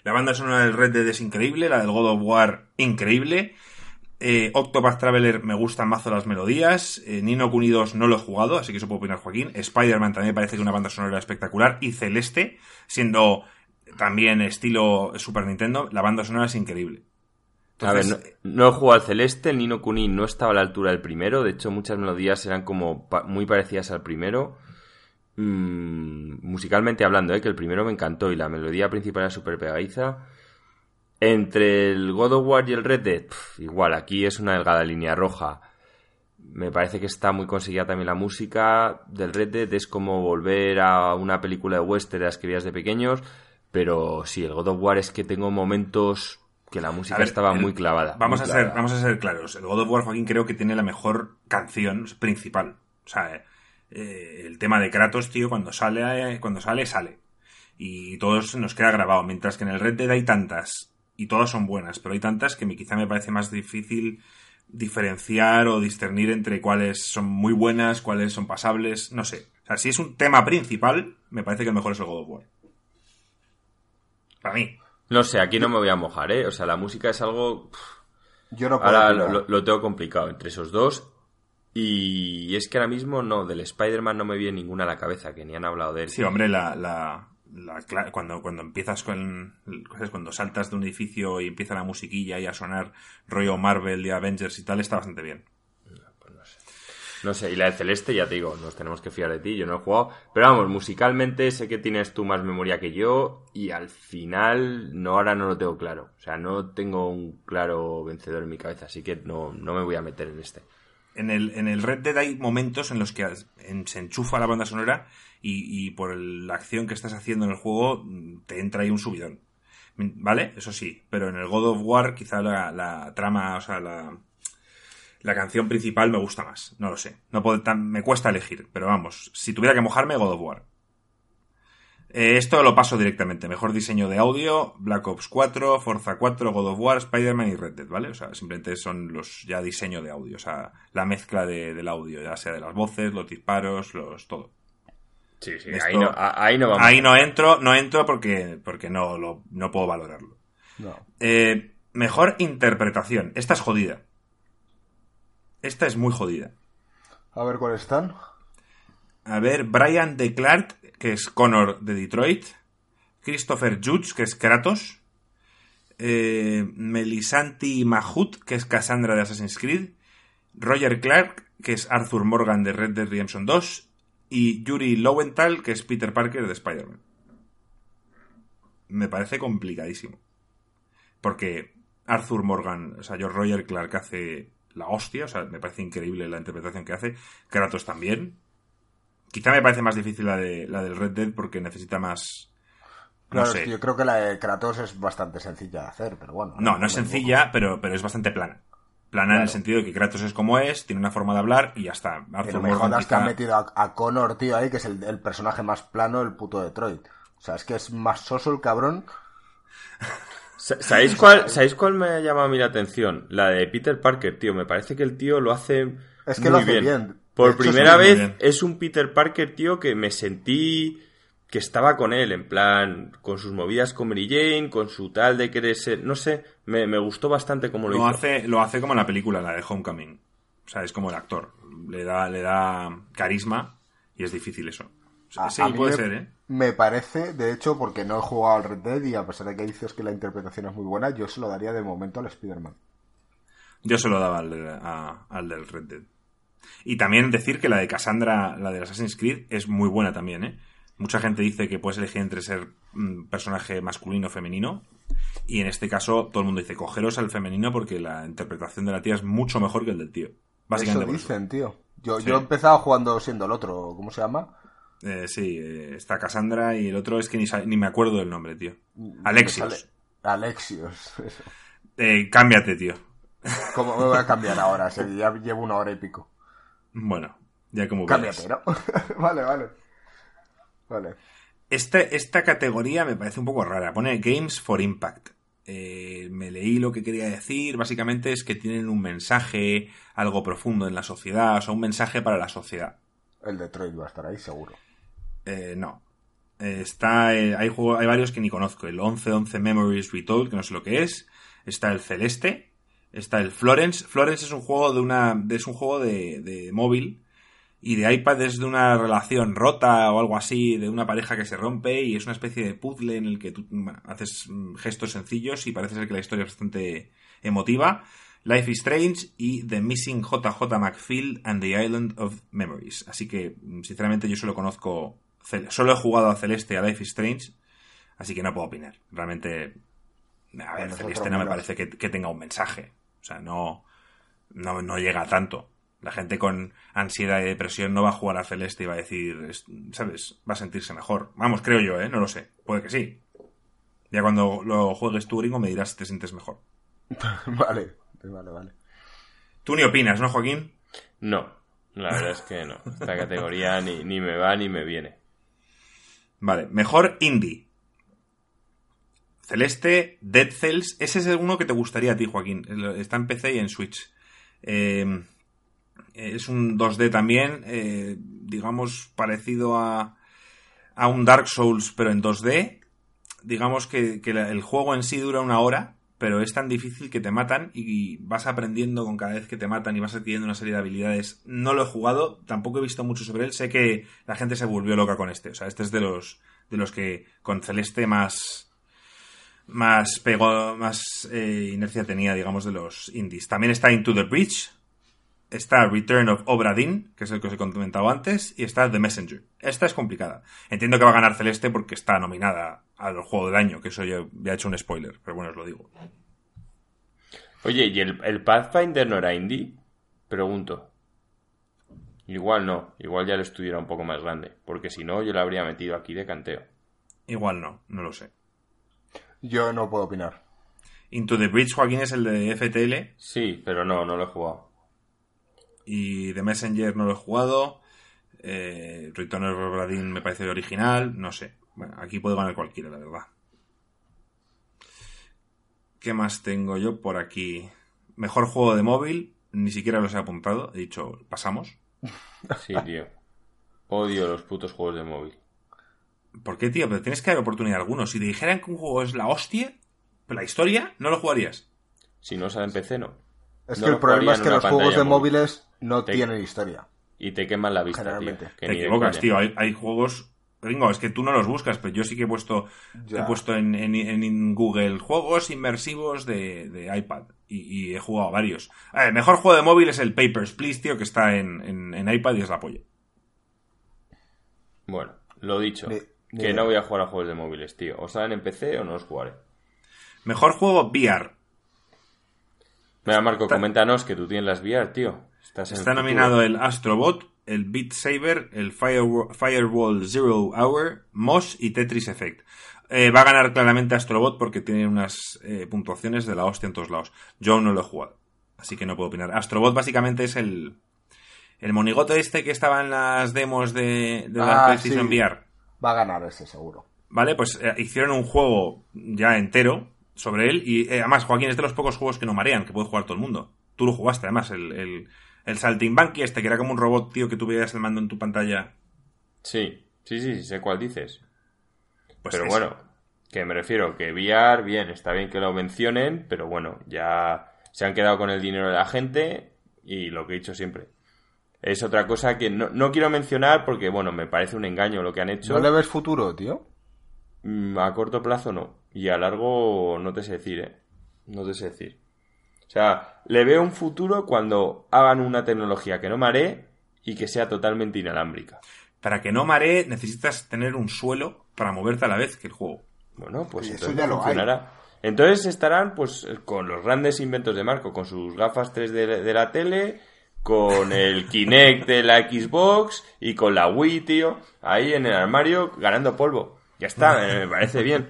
La banda sonora del Red Dead es increíble, la del God of War increíble. Eh, Octopath Traveler me gustan mazo las melodías. Eh, Nino Kuni 2 no lo he jugado, así que eso puedo opinar Joaquín. Spider-Man también me parece que una banda sonora espectacular. Y Celeste, siendo también estilo Super Nintendo, la banda sonora es increíble. A ver, no, no he jugado al Celeste, el Nino Kuni no estaba a la altura del primero, de hecho muchas melodías eran como pa- muy parecidas al primero. Mm, musicalmente hablando, ¿eh? que el primero me encantó y la melodía principal era súper pegadiza. Entre el God of War y el Red Dead, igual, aquí es una delgada línea roja. Me parece que está muy conseguida también la música del Red Dead, es como volver a una película de western de las que veías de pequeños, pero sí, el God of War es que tengo momentos que la música ver, estaba el- muy clavada. Vamos muy a, ser, vamos a ser claros. El God of War, Joaquín, creo que tiene la mejor canción principal. O sea, eh, el tema de Kratos, tío, cuando sale, eh, cuando sale, sale. Y todo eso nos queda grabado. Mientras que en el Red Dead hay tantas, y todas son buenas, pero hay tantas que me, quizá me parece más difícil diferenciar o discernir entre cuáles son muy buenas, cuáles son pasables, no sé. O sea, si es un tema principal, me parece que el mejor es el God of War. Para mí. No sé, aquí no me voy a mojar, ¿eh? O sea, la música es algo... Yo no puedo Ahora lo, lo tengo complicado entre esos dos. Y es que ahora mismo no, del Spider-Man no me viene ninguna a la cabeza, que ni han hablado de él. Sí, hombre, la, la, cuando, cuando empiezas con. ¿sabes? Cuando saltas de un edificio y empieza la musiquilla y a sonar rollo Marvel y Avengers y tal, está bastante bien. No sé, y la de Celeste, ya te digo, nos tenemos que fiar de ti, yo no he jugado. Pero vamos, musicalmente sé que tienes tú más memoria que yo y al final, no, ahora no lo tengo claro. O sea, no tengo un claro vencedor en mi cabeza, así que no, no me voy a meter en este. En el, en el Red Dead hay momentos en los que se enchufa la banda sonora y, y por la acción que estás haciendo en el juego te entra ahí un subidón. ¿Vale? Eso sí, pero en el God of War quizá la, la trama, o sea, la, la canción principal me gusta más. No lo sé. No puedo, me cuesta elegir, pero vamos, si tuviera que mojarme, God of War. Eh, esto lo paso directamente. Mejor diseño de audio, Black Ops 4, Forza 4, God of War, Spider-Man y Red Dead, ¿vale? O sea, simplemente son los ya diseño de audio, o sea, la mezcla del audio, ya sea de las voces, los disparos, los todo. Sí, sí, ahí, no, ahí no vamos. Ahí no entro, no entro porque, porque no, lo, no puedo valorarlo. No. Eh, mejor interpretación. Esta es jodida. Esta es muy jodida. A ver cuáles están. A ver, Brian de Clark, que es Connor de Detroit. Christopher Judge, que es Kratos. Eh, Melisanti Mahut, que es Cassandra de Assassin's Creed. Roger Clark, que es Arthur Morgan de Red Dead Redemption 2. Y Yuri Lowenthal, que es Peter Parker de Spider-Man. Me parece complicadísimo. Porque Arthur Morgan, o sea, yo Roger Clark hace la hostia, o sea, me parece increíble la interpretación que hace. Kratos también. Quizá me parece más difícil la, de, la del Red Dead porque necesita más... Claro, yo creo que la de Kratos es bastante sencilla de hacer, pero bueno. No, no, es sencilla, pero, pero es bastante plana. Plana en el sentido de que Kratos es como es, tiene una forma de hablar y ya está. pero me jodas que han metido a, Connor, tío, ahí, que es el, el personaje más plano del puto Detroit. O sea, es que es más soso el cabrón. ¿Sabéis cuál, ¿Sabéis cuál me ha llamado a mí la atención? La de Peter Parker, tío. Me parece que el tío lo hace. Es que lo hace bien. Por primera vez es un Peter Parker, tío, que me sentí que estaba con él, en plan, con sus movidas con Mary Jane, con su tal de querer ser. No sé, me, gustó bastante como lo, lo hizo. Hace, lo hace como en la película, la de Homecoming. O sea, es como el actor. Le da, le da carisma y es difícil eso. sí, puede ser, ¿eh? Me parece, de hecho, porque no he jugado al Red Dead y a pesar de que dices que la interpretación es muy buena, yo se lo daría de momento al Spider-Man. Yo se lo daba al, del Red Dead. Y también decir que la de Cassandra, la de Assassin's Creed, es muy buena también, ¿eh? Mucha gente dice que puedes elegir entre ser un personaje masculino o femenino. Y en este caso, todo el mundo dice, cogeros al femenino porque la interpretación de la tía es mucho mejor que el del tío. Básicamente. Eso dicen, tío. Yo, yo he empezado jugando siendo el otro, ¿cómo se llama? Eh, sí, eh, está Cassandra y el otro es que ni, ni me acuerdo del nombre, tío. Alexios. Alexios, Eh, cámbiate, tío. ¿Cómo me voy a cambiar ahora? ya llevo una hora y pico. Bueno, ya como Cámbiate, ¿no? vale, vale. Vale. Este, esta categoría me parece un poco rara. Pone Games for Impact. Eh, me leí lo que quería decir. Básicamente es que tienen un mensaje, algo profundo en la sociedad, o sea, un mensaje para la sociedad. El Detroit va a estar ahí, seguro. Eh, no. está, eh, hay, hay varios que ni conozco. El 1111 Memories Retold, que no sé lo que es. Está el Celeste. Está el Florence. Florence es un juego de una. es un juego de, de móvil. Y de iPad es de una relación rota o algo así, de una pareja que se rompe y es una especie de puzzle en el que tú haces mm, gestos sencillos y parece ser que la historia es bastante emotiva. Life is Strange y The Missing JJ McField and the Island of Memories. Así que, mm, sinceramente, yo solo conozco Solo he jugado a Celeste y a Life is Strange, así que no puedo opinar. Realmente, a ver, Celeste no me parece que, tenga un mensaje. O sea, no, no, llega tanto. La gente con ansiedad y depresión no va a jugar a Celeste y va a decir, ¿sabes? Va a sentirse mejor. Vamos, creo yo, ¿eh? No lo sé. Puede que sí. Ya cuando lo juegues tú, Gringo, me dirás si te sientes mejor. vale, vale, vale. Tú ni opinas, ¿no, Joaquín? No, la verdad es que no. Esta categoría ni, ni me va ni me viene. Vale, mejor indie. Celeste, Dead Cells. Ese es uno que te gustaría a ti, Joaquín. Está en PC y en Switch. Eh, es un 2D también, eh, digamos, parecido a, a un Dark Souls, pero en 2D. Digamos que, que el juego en sí dura una hora pero es tan difícil que te matan y vas aprendiendo con cada vez que te matan y vas adquiriendo una serie de habilidades. No lo he jugado, tampoco he visto mucho sobre él, sé que la gente se volvió loca con este, o sea, este es de los de los que con Celeste más más pegó, más eh, inercia tenía, digamos, de los indies. También está Into the Bridge, está Return of Obra Dinn, que es el que os he comentado antes, y está The Messenger. Esta es complicada. Entiendo que va a ganar Celeste porque está nominada al juego del año, que eso ya, ya he hecho un spoiler, pero bueno, os lo digo. Oye, ¿y el, el Pathfinder no era indie? Pregunto. Igual no, igual ya el estudio era un poco más grande, porque si no yo lo habría metido aquí de canteo. Igual no, no lo sé. Yo no puedo opinar. Into the Bridge, Joaquín, es el de FTL. Sí, pero no, no lo he jugado. Y The Messenger no lo he jugado. Eh, Return of Obra Dinn me parece original. No sé. Bueno, aquí puedo ganar cualquiera, la verdad. ¿Qué más tengo yo por aquí? Mejor juego de móvil. Ni siquiera los he apuntado. He dicho, pasamos. Sí, tío. Odio los putos juegos de móvil. ¿Por qué, tío? Pero tienes que dar oportunidad a algunos. Si te dijeran que un juego es la hostia, la historia, no lo jugarías. Si no sale en PC, no. Es No que el problema es que los juegos de móvil. móviles no Te- tienen historia. Y te queman la vista, tío. Generalmente. Que te equivocas, tío. Hay, hay juegos. Gringo, es que tú no los buscas, pero yo sí que he puesto, he puesto en, en- en Google juegos inmersivos de, de iPad. Y, y he jugado varios. A ver, el mejor juego de móvil es el Papers, Please, tío, que está en, en- en iPad y es la polla. Bueno, lo dicho. Ni- ni que idea. no voy a jugar a juegos de móviles, tío. O salen en PC o no los jugaré. Mejor juego VR. Mira, Marco, coméntanos que tú tienes las VR, tío. Estás en el Está futuro. nominado el Astrobot, el Beat Saber, el Firewall, Firewall Zero Hour, Mosh y Tetris Effect. Eh, va a ganar claramente Astrobot porque tiene unas eh, puntuaciones de la hostia en todos lados. Yo no lo he jugado, así que no puedo opinar. Astrobot básicamente es el, el monigote este que estaba en las demos de, de la Ah, PlayStation sí. VR. Va a ganar ese, seguro. ¿Vale? Pues eh, hicieron un juego ya entero sobre él y eh, además, Joaquín, es de los pocos juegos que no marean, que puede jugar todo el mundo. Tú lo jugaste, además, el, el, el Saltimbanqui este, que era como un robot, tío, que tú veías el mando en tu pantalla. Sí, sí, sí, sí, sé cuál dices. Pues pero bueno, que me refiero que VR, bien, está bien que lo mencionen, pero bueno, ya se han quedado con el dinero de la gente y lo que he dicho siempre. Es otra cosa que no, no quiero mencionar porque, bueno, me parece un engaño lo que han hecho. ¿No le ves futuro, tío? Mm, A corto plazo no. Y a largo no te sé decir, ¿eh? No te sé decir. O sea, le veo un futuro cuando hagan una tecnología que no maree y que sea totalmente inalámbrica. Para que no maree, necesitas tener un suelo para moverte a la vez que el juego. Bueno, pues Y eso entonces ya no lo hay. funcionará. Entonces estarán pues con los grandes inventos de Marco, con sus gafas 3 de, de la tele, con el Kinect de la Xbox y con la Wii, tío, ahí en el armario ganando polvo. Ya está, me parece bien.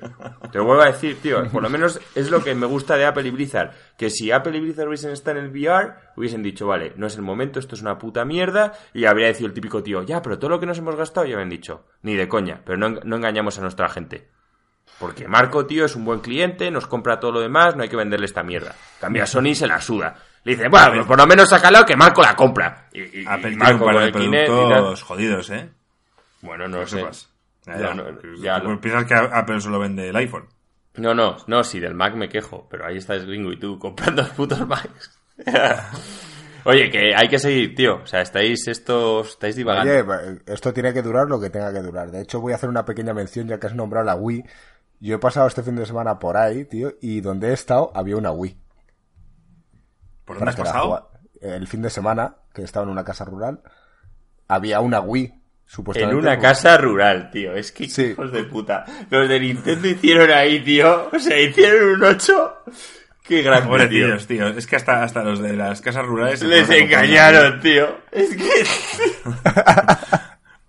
Te lo vuelvo a decir, tío, por lo menos es lo que me gusta de Apple y Blizzard, que si Apple y Blizzard hubiesen estado en el VR, hubiesen dicho, vale, no es el momento, esto es una puta mierda, y habría decidido el típico tío, ya, pero todo lo que nos hemos gastado, ya habían dicho, ni de coña, pero no, no engañamos a nuestra gente. Porque Marco, tío, es un buen cliente, nos compra todo lo demás, no hay que venderle esta mierda. Cambia a Sony se la suda. Le dice, bueno, pues por lo menos sácalo que Marco la compra. Y, y- y Apple tiene un Marco par con de el Kinect productos jodidos, ¿eh? Bueno, no No sé. sepas. Ya, no, ¿Tú ya lo- piensas que Apple solo vende el iPhone? No, no, no, si del Mac me quejo, pero ahí estás gringo y tú comprando los putos Macs. Oye, que hay que seguir, tío. O sea, estáis estos, estáis divagando. Oye, esto tiene que durar lo que tenga que durar. De hecho, voy a hacer una pequeña mención ya que has nombrado la Wii. Yo he pasado este fin de semana por ahí, tío, y donde he estado había una Wii. ¿Por dónde has pasado? El fin de semana, que estaba en una casa rural, había una Wii, En supuestamente. una pues, casa rural, tío. Es que Sí. hijos de puta. Los de Nintendo hicieron ahí, tío. O sea, hicieron un 8. Qué grande, tío. Tío. Es que hasta, hasta los de las casas rurales... Les engañaron, tío. Es que...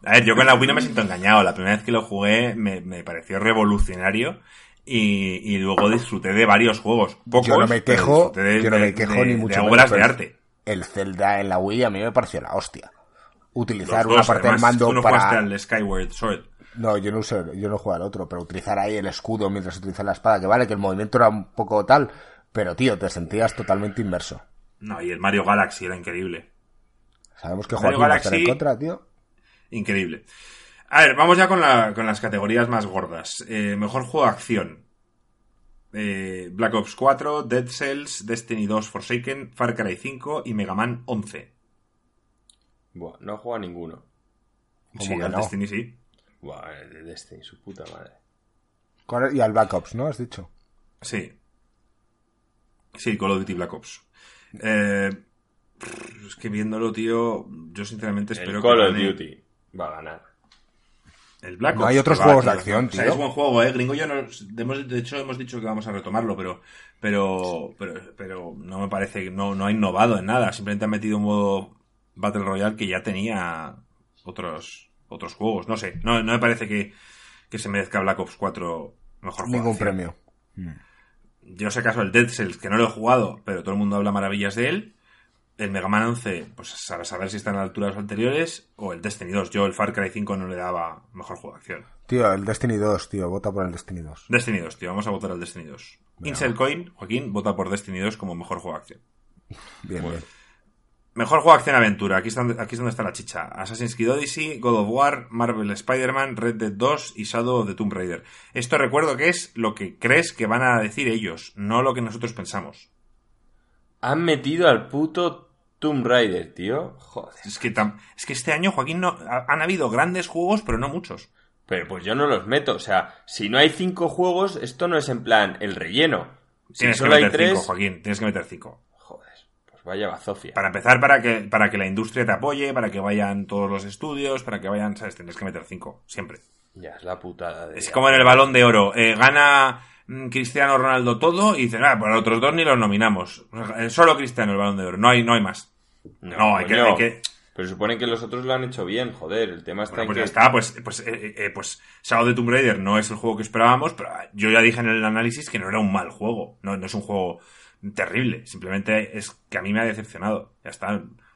A ver, yo con la Wii no me siento engañado. La primera vez que lo jugué me, me pareció revolucionario y, y luego disfruté de varios juegos. Pocos, yo no me quejo, de- yo no me de- quejo de- ni de mucho obras menos, de arte. El Zelda en la Wii a mí me pareció la hostia. Utilizar una parte además, del mando tú no para... al Skyward Sword. No, yo no usé, yo no jugué al otro, pero utilizar ahí el escudo mientras utilizas la espada, que vale, que el movimiento era un poco tal, pero tío, te sentías totalmente inmerso. No, y el Mario Galaxy era increíble. Sabemos que Mario Joaquín estar en Galaxy- contra, tío. Increíble. A ver, vamos ya con, la- con las categorías más gordas. Eh, mejor juego de acción. Eh, Black Ops 4, Dead Cells, Destiny 2 Forsaken, Far Cry 5 y Mega Man 11. Buah, no juega ninguno. ¿Cómo Sí, que al no? Destiny sí. Buah, el de Destiny, su puta madre. ¿Cuál- Y al Black Ops, ¿no? Has dicho. Sí. Sí, Call of Duty Black Ops. Eh, Es que viéndolo, tío, yo sinceramente espero el Call que of gane Duty va a ganar. El Black No Ops, hay otros que juegos de acción, O sea, tío. es buen juego, eh. Gringo, yo no, hemos- de hecho hemos dicho que vamos a retomarlo, pero, pero, pero, pero no me parece que no, no ha innovado en nada. Simplemente ha metido un modo Battle Royale que ya tenía otros, otros juegos. No sé, no, no me parece que, que se merezca Black Ops 4 mejor juego. Ningún premio. Yo sé caso el Dead Cells, que no lo he jugado, pero todo el mundo habla maravillas de él. El Mega Man 11, pues a saber si está a la altura de los anteriores. O el Destiny 2. Yo el Far Cry 5 no le daba mejor juego de acción. Tío, el Destiny 2, tío, vota por el Destiny 2. Destiny 2, tío. Vamos a votar al Destiny 2. Incel Coin, Joaquín, vota por Destiny 2 como mejor juego de acción. Bien, bien. Mejor juego de acción aventura. Aquí, está, aquí es donde está la chicha. Assassin's Creed Odyssey, God of War, Marvel Spider-Man, Red Dead 2 y Shadow of the Tomb Raider. Esto recuerdo que es lo que crees que van a decir ellos, no lo que nosotros pensamos. Han metido al puto Tomb Raider, tío. Joder. Es que, es que este año, Joaquín, no, ha- han habido grandes juegos, pero no muchos. Pero pues yo no los meto. O sea, si no hay cinco juegos, esto no es en plan el relleno. Si Tienes que solo hay meter tres. cinco, Joaquín. Tienes que meter cinco. Pues vaya bazofia. Para empezar, para que, para que la industria te apoye, para que vayan todos los estudios, para que vayan, ¿sabes? Tienes que meter cinco, siempre. Ya es la putada de. Es como en el balón de oro. Eh, gana mm, Cristiano Ronaldo todo y dicen, ah, pues los otros dos ni los nominamos. Eh, Solo Cristiano el balón de oro. No hay, no hay más. No, hay, que, coño. hay que- Pero supone que los otros lo han hecho bien, joder. El tema está Bueno, en pues que. ya está, pues, pues, eh, eh, pues Shadow of the Tomb Raider no es el juego que esperábamos, pero yo ya dije en el análisis que no era un mal juego. No, no es un juego terrible. Simplemente es que a mí me ha decepcionado. Ya está.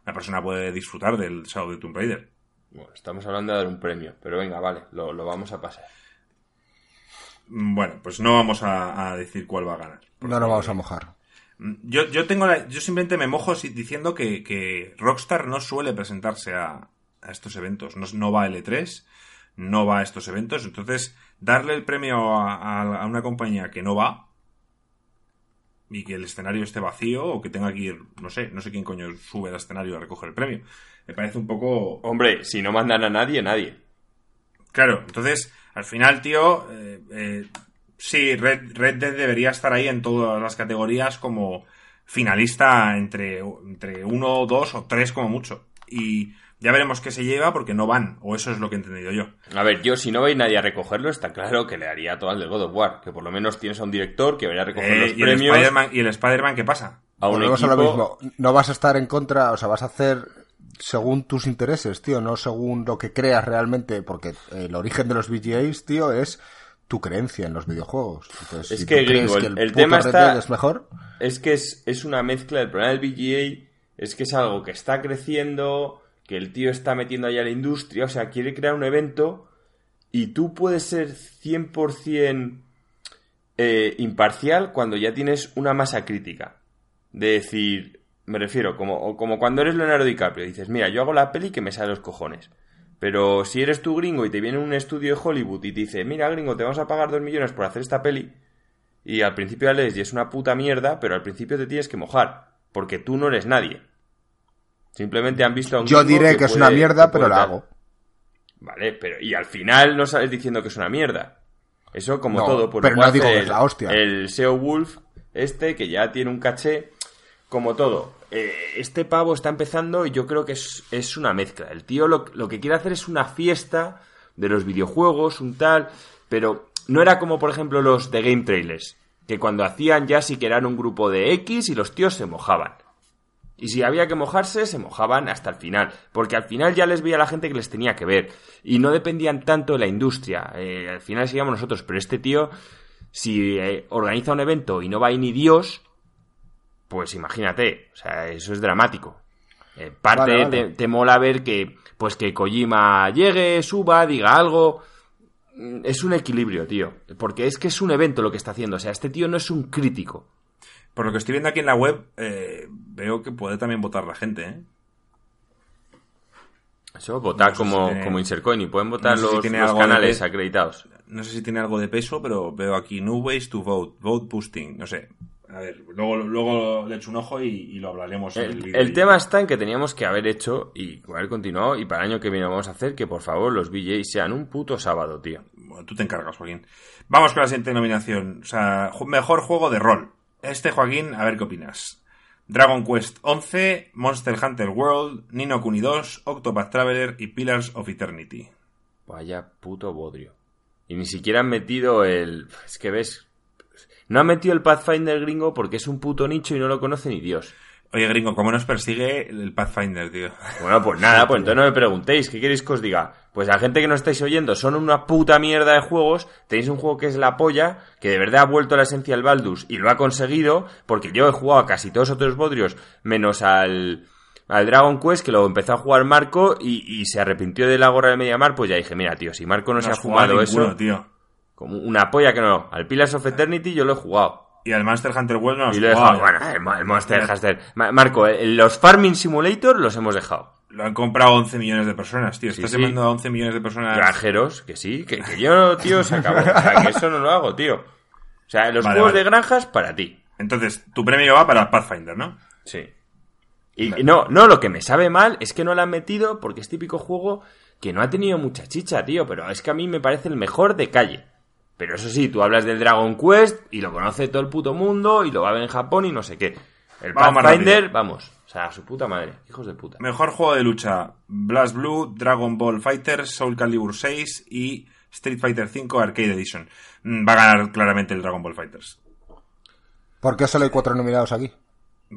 Una persona puede disfrutar del Shadow of the Tomb Raider. Bueno, estamos hablando de dar un premio. Pero venga, vale, lo, lo vamos a pasar. Bueno, pues no vamos a, a decir cuál va a ganar. No nos vamos a mojar. Mm, Yo, yo tengo la- yo simplemente me mojo si- diciendo que, que Rockstar no suele presentarse a, a estos eventos. No, no va a L3, no va a estos eventos. Entonces, darle el premio a, a- a una compañía que no va y que el escenario esté vacío o que tenga que ir, no sé, no sé quién coño sube al escenario a recoger el premio. Me parece un poco Hombre, si no mandan a nadie, nadie. Claro, entonces, al final, tío, eh, eh, sí, Red, Red Dead debería estar ahí en todas las categorías como finalista entre, entre uno, dos o tres como mucho. Y ya veremos qué se lleva porque no van, o eso es lo que he entendido yo. A ver, yo si no veis nadie a recogerlo, está claro que le haría todo al del God of War. Que por lo menos tienes a un director que vaya a recoger Eh, los y, el premios. Spider-Man, ¿Y el Spider-Man qué pasa? a un a lo mismo. No vas a estar en contra, o sea, vas a hacer según tus intereses, tío, no según lo que creas realmente, porque el origen de los VGAs, tío, es tu creencia en los videojuegos. Entonces, Es si que, gringo, que el- el, el tema está- es mejor, Es que es, es una mezcla. El problema del VGA es que es algo que está creciendo, que el tío está metiendo ahí a la industria, o sea, quiere crear un evento y tú puedes ser 100% eh, imparcial cuando ya tienes una masa crítica. De decir, me refiero, como, como cuando eres Leonardo DiCaprio, dices, mira, yo hago la peli que me sale los cojones. Pero si eres tú gringo y te viene un estudio de Hollywood y te dice, mira gringo, te vamos a pagar dos millones por hacer esta peli, y al principio la lees y es una puta mierda, pero al principio te tienes que mojar, porque tú no eres nadie. Simplemente han visto a un yo diré que, es puede- una mierda, que pero la hago. Vale, pero y al final no sales diciendo que es una mierda. Eso como No, todo, pues pero no digo que hacer es la hostia. El SEO Wolf, este, que ya tiene un caché, como todo. Eh, este pavo está empezando y yo creo que es, es una mezcla. El tío lo, lo que quiere hacer es una fiesta de los videojuegos, un tal, pero no era como, por ejemplo, los de Game Trailers, que cuando hacían ya sí que eran un grupo de X y los tíos se mojaban. Y si había que mojarse, se mojaban hasta el final. Porque al final ya les veía la gente que les tenía que ver. Y no dependían tanto de la industria. Eh, al final seguíamos nosotros. Pero este tío, si eh, organiza un evento y no va ahí ni Dios, pues imagínate. O sea, eso es dramático. Eh, parte Vale, vale. Te, te mola ver que, pues que Kojima llegue, suba, diga algo. Mm, Es un equilibrio, tío. Porque es que es un evento lo que está haciendo. O sea, este tío no es un crítico. Por lo que estoy viendo aquí en la web, eh, veo que puede también votar la gente, ¿eh? Eso, votar No sé como, si tiene- como Insercoin y pueden votar no sé los, de canales acreditados. No sé si tiene algo de peso, pero veo aquí New Ways to Vote, Vote Boosting, no sé. A ver, luego, luego le echo un ojo y, y lo hablaremos. en El, el tema está en que teníamos que haber hecho y haber continuado y para el año que viene vamos a hacer que por favor los VJs sean un puto sábado, tío. Bueno, tú te encargas, Joaquín. Vamos con la siguiente nominación. O sea, mejor juego de rol. Este, Joaquín, a ver qué opinas. Dragon Quest 11, Monster Hunter World, Nino Kuni 2, Octopath Traveler y Pillars of Eternity. Vaya puto bodrio. Y ni siquiera han metido el... Es que ves... No han metido el Pathfinder gringo porque es un puto nicho y no lo conoce ni Dios. Oye, gringo, ¿cómo nos persigue el Pathfinder, tío? Bueno, pues nada, pues entonces no me preguntéis, ¿qué queréis que os diga? Pues la gente que no estáis oyendo son una puta mierda de juegos, tenéis un juego que es la polla, que de verdad ha vuelto a la esencia del Baldus y lo ha conseguido, porque yo he jugado a casi todos otros bodrios, menos al, al Dragon Quest, que lo empezó a jugar Marco y, y se arrepintió de la gorra de Mediamar, pues ya dije, mira, tío, si Marco no, se ha fumado ninguno, eso, tío. como una polla que no. Al Pillars of Eternity yo lo he jugado. Y al Monster Hunter World no lo Y dejado, bueno, el el Monster Hunter. Ma- Marco, eh, los Farming Simulator los hemos dejado. Lo han comprado 11 millones de personas, tío. Estás sí. llamando a 11 millones de personas. Granjeros, que sí, que, que yo, tío, se acabó. O sea, que eso no lo hago, tío. O sea, los Vale, juegos vale. de granjas para ti. Entonces, tu premio va para Pathfinder, ¿no? Sí. Y no, no, lo que me sabe mal es que no lo han metido porque es típico juego que no ha tenido mucha chicha, tío. Pero es que a mí me parece el mejor de calle. Pero eso sí, tú hablas del Dragon Quest y lo conoce todo el puto mundo y lo va a ver en Japón y no sé qué. El Vamos Pathfinder, vamos. O sea, a su puta madre. Hijos de puta. Mejor juego de lucha: Blast Blue, Dragon Ball Fighter, Soul Calibur 6 y Street Fighter 5 Arcade Edition. Mm, Va a ganar claramente el Dragon Ball Fighters. ¿Por qué solo hay cuatro nominados aquí?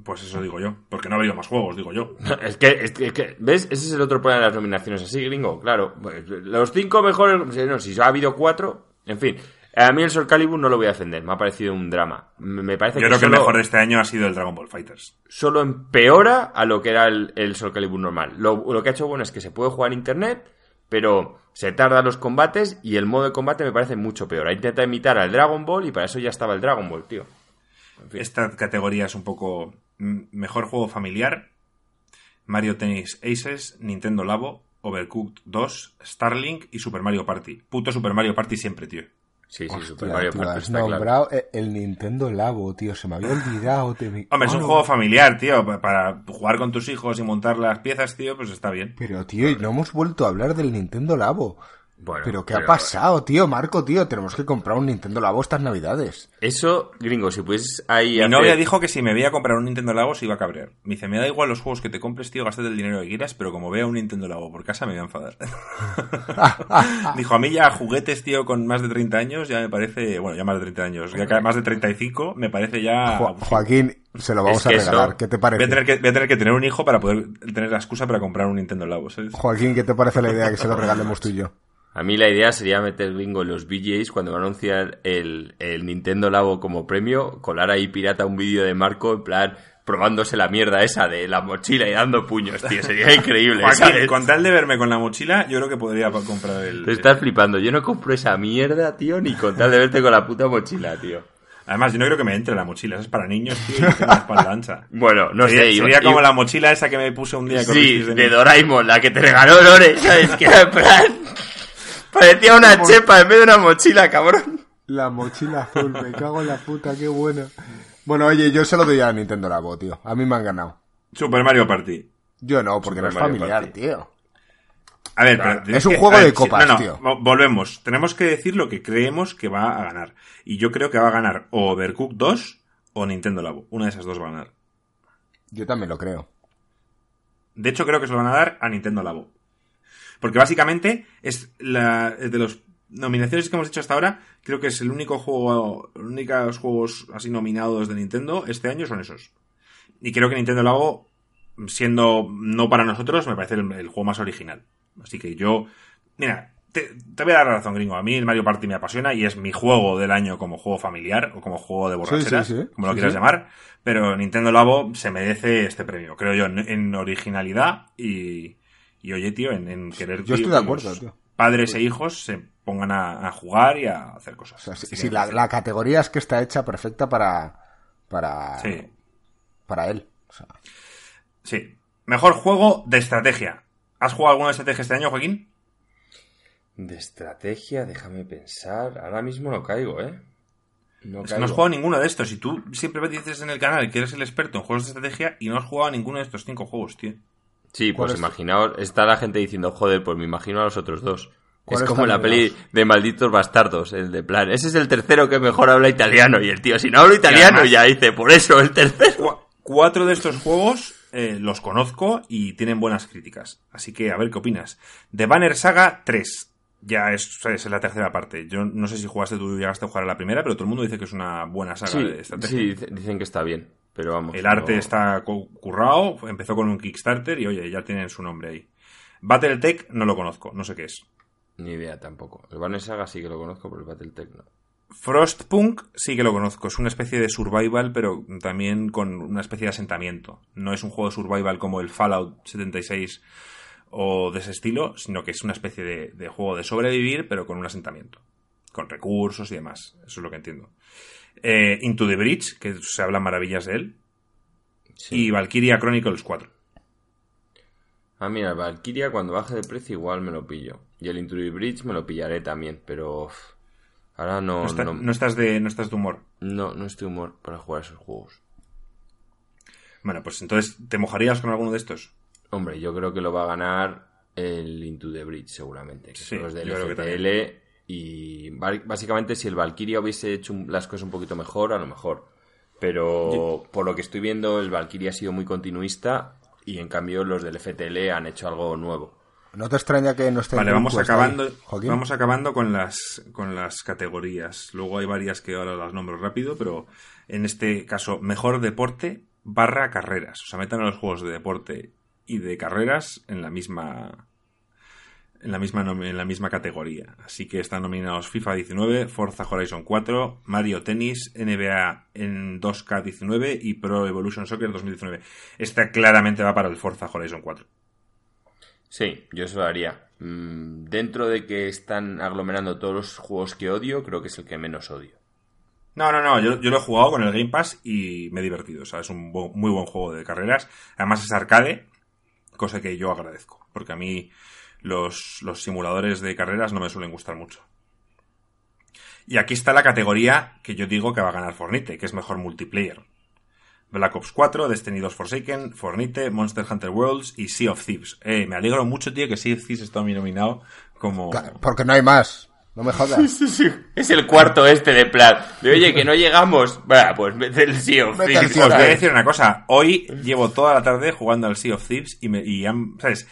Pues eso digo yo. Porque no ha habido más juegos, digo yo. Es que, es que- es que, ¿ves? Ese es el otro problema de las nominaciones así, gringo. Claro, pues, los cinco mejores, no, si ha habido cuatro, en fin. A mí el Soul Calibur no lo voy a defender, me ha parecido un drama. Me parece Yo que, creo que el mejor de este año ha sido el Dragon Ball Fighters. solo empeora a lo que era el, el Soul Calibur normal. Lo, lo que ha hecho bueno es que se puede jugar en internet, pero se tardan los combates y el modo de combate me parece mucho peor. Ha intentado imitar al Dragon Ball y para eso ya estaba el Dragon Ball, tío. Esta categoría es un poco mm, mejor juego familiar. Mario Tennis Aces, Nintendo Labo, Overcooked 2, Starlink y Super Mario Party. Puto Super Mario Party siempre, tío. Sí, sí, Super Mario tío, Party has está claro. nombrado eh, el Nintendo Labo, tío. Se me había olvidado. te Hombre, es Ah, un no. juego familiar, tío. pa- Para jugar con tus hijos y montar las piezas, tío, pues está bien. Pero, tío, y no hemos vuelto a hablar del Nintendo Labo. Bueno, ¿Pero qué ha pasado, tío? Marco, tío, tenemos que comprar un Nintendo Labo estas navidades. Eso, gringo, si pudieses ahí Mi hacer- novia dijo que si me veía comprar un Nintendo Labo se iba a cabrear. Me dice, me da igual los juegos que te compres, tío, gástate el dinero que quieras, pero como vea un Nintendo Labo por casa me voy a enfadar. dijo, a mí ya juguetes, tío, con más de 30 años, ya me parece, bueno, ya más de 30 años, ya más de 35, me parece ya... Jo- Joaquín, se lo vamos Es que a regalar. eso- ¿Qué te Voy a, parece? tener que, voy a tener que tener un hijo para poder tener la excusa para comprar un Nintendo Labo, ¿sabes? Joaquín, ¿qué te parece la idea que se lo regalemos tú y yo? A mí la idea sería meter gringo en los VJs cuando van a anunciar el, el Nintendo Labo como premio, colar ahí pirata un vídeo de Marco en plan probándose la mierda esa de la mochila y dando puños, tío. Sería increíble. Con tal de verme con la mochila, yo creo que podría comprar el... Te estás flipando. Yo no compro esa mierda, tío, ni con tal de verte con la puta mochila, tío. Además, yo no creo que me entre la mochila, eso es para niños, tío, y tengo la espalda ancha. Bueno, no sería, sé. sería como la mochila esa que me puse un día con Sí, Luis de Doraemon, la que te regaló Lore, ¿sabes? Que era en plan... Parecía una chepa en vez de una mochila, cabrón. La mochila azul, me cago en la puta, qué buena. Bueno, oye, yo se lo doy a Nintendo Labo, tío. A mí me han ganado. Super Mario Party. Yo no, porque Super no es Mario familiar, Party. tío. A ver, Claro, es un que- juego ver, de copas, no, no, tío. vo- Volvemos. Tenemos que decir lo que creemos que va a ganar. Y yo creo que va a ganar o Overcooked 2 o Nintendo Labo. Una de esas dos va a ganar. Yo también lo creo. De hecho, creo que se lo van a dar a Nintendo Labo. Porque básicamente es la de los nominaciones que hemos hecho hasta ahora, creo que es el único juego, los únicos juegos así nominados de Nintendo este año son esos. Y creo que Nintendo Labo, siendo no para nosotros, me parece el, el juego más original. Así que yo, mira, te, te voy a dar la razón, gringo. A mí el Mario Party me apasiona y es mi juego del año como juego familiar o como juego de borracheras, sí, sí. como lo quieras llamar. Pero Nintendo Labo se merece este premio, creo yo, en, en originalidad y, y oye, tío, en, en querer Yo estoy que de acuerdo, tío. padres e hijos se pongan a, a jugar y a hacer cosas. O sea, la, la categoría es que está hecha perfecta para. para. Sí, para él. O sea, sí. Mejor juego de estrategia. ¿Has jugado alguna estrategia este año, Joaquín? De estrategia, déjame pensar. Ahora mismo no caigo, ¿eh? No Es que no has jugado ninguno de estos. Y tú siempre me dices en el canal que eres el experto en juegos de estrategia y no has jugado a ninguno de estos cinco juegos, tío. Sí, ¿Cuál pues es? imaginaos, está la gente diciendo, joder, pues me imagino a los otros dos. ¿Cuál Es como la peli de Malditos Bastardos, el de plan, ese es el tercero que mejor habla italiano. Y el tío, si no hablo italiano, además- ya dice, por eso, el tercero. ¿Cu- cuatro de estos juegos eh, los conozco y tienen buenas críticas. Así que a ver qué opinas. The Banner Saga 3. Ya es, es la tercera parte. Yo no sé si jugaste tú llegaste a jugar a la primera, pero todo el mundo dice que es una buena saga Sí, de estrategia. sí, dice- dicen que está bien, pero vamos. El arte no- está cu- currado, empezó con un Kickstarter y oye, ya tienen su nombre ahí. Battletech no lo conozco, no sé qué es. Ni idea tampoco. El Banner Saga sí que lo conozco, pero el Battletech no. Frostpunk sí que lo conozco, es una especie de survival, pero también con una especie de asentamiento. No es un juego de survival como el Fallout 76 o de ese estilo, sino que es una especie de, de juego de sobrevivir, pero con un asentamiento. Con recursos y demás. Eso es lo que entiendo. Eh, Into the Bridge, que se hablan maravillas de él. Sí. Y Valkyria Chronicles 4. Ah, mira, Valkyria cuando baje de precio igual me lo pillo. Y el Into the Bridge me lo pillaré también, pero uf, ahora no, No, está- no, no estás de, no estás de humor. no, no estoy humor para jugar esos juegos. Bueno, pues entonces, ¿te mojarías con alguno de estos? Hombre, yo creo que lo va a ganar el Into the Bridge seguramente, que Sí, son los del FTL y básicamente si el Valkyria hubiese hecho las cosas un poquito mejor, a lo mejor. Pero por lo que estoy viendo, el Valkyria ha sido muy continuista y en cambio los del FTL han hecho algo nuevo. ¿No te extraña que no esté Vale, en vamos encuesta acabando, ahí, vamos acabando con las, con las categorías. Luego hay varias que ahora las nombro rápido, pero en este caso, mejor deporte barra carreras. O sea, metan a los juegos de deporte y de carreras en la misma en la misma en la misma categoría. Así que están nominados FIFA 19, Forza Horizon 4, Mario Tennis, NBA en 2K19 y Pro Evolution Soccer 2019. Esta claramente va para el Forza Horizon 4. Sí, yo eso lo haría. Mm, dentro de que están aglomerando todos los juegos que odio, creo que es el que menos odio. No, no, no, yo, yo lo he jugado con el Game Pass y me he divertido. O sea, es un muy buen juego de carreras. Además es arcade, cosa que yo agradezco. Porque a mí los, los simuladores de carreras no me suelen gustar mucho. Y aquí está la categoría que yo digo que va a ganar Fornite, que es mejor multiplayer. Black Ops 4, Destiny 2 Forsaken, Fornite, Monster Hunter Worlds y Sea of Thieves. Eh, me alegro mucho, tío, que Sea of Thieves está nominado como... Claro, Porque no hay más. No me jodas. Es el cuarto este de plan. De oye, que no llegamos. Bueno, pues mete el Sea of Thieves, Os voy a decir una cosa. Hoy llevo toda la tarde jugando al Sea of Thieves y, me, y han, ¿sabes?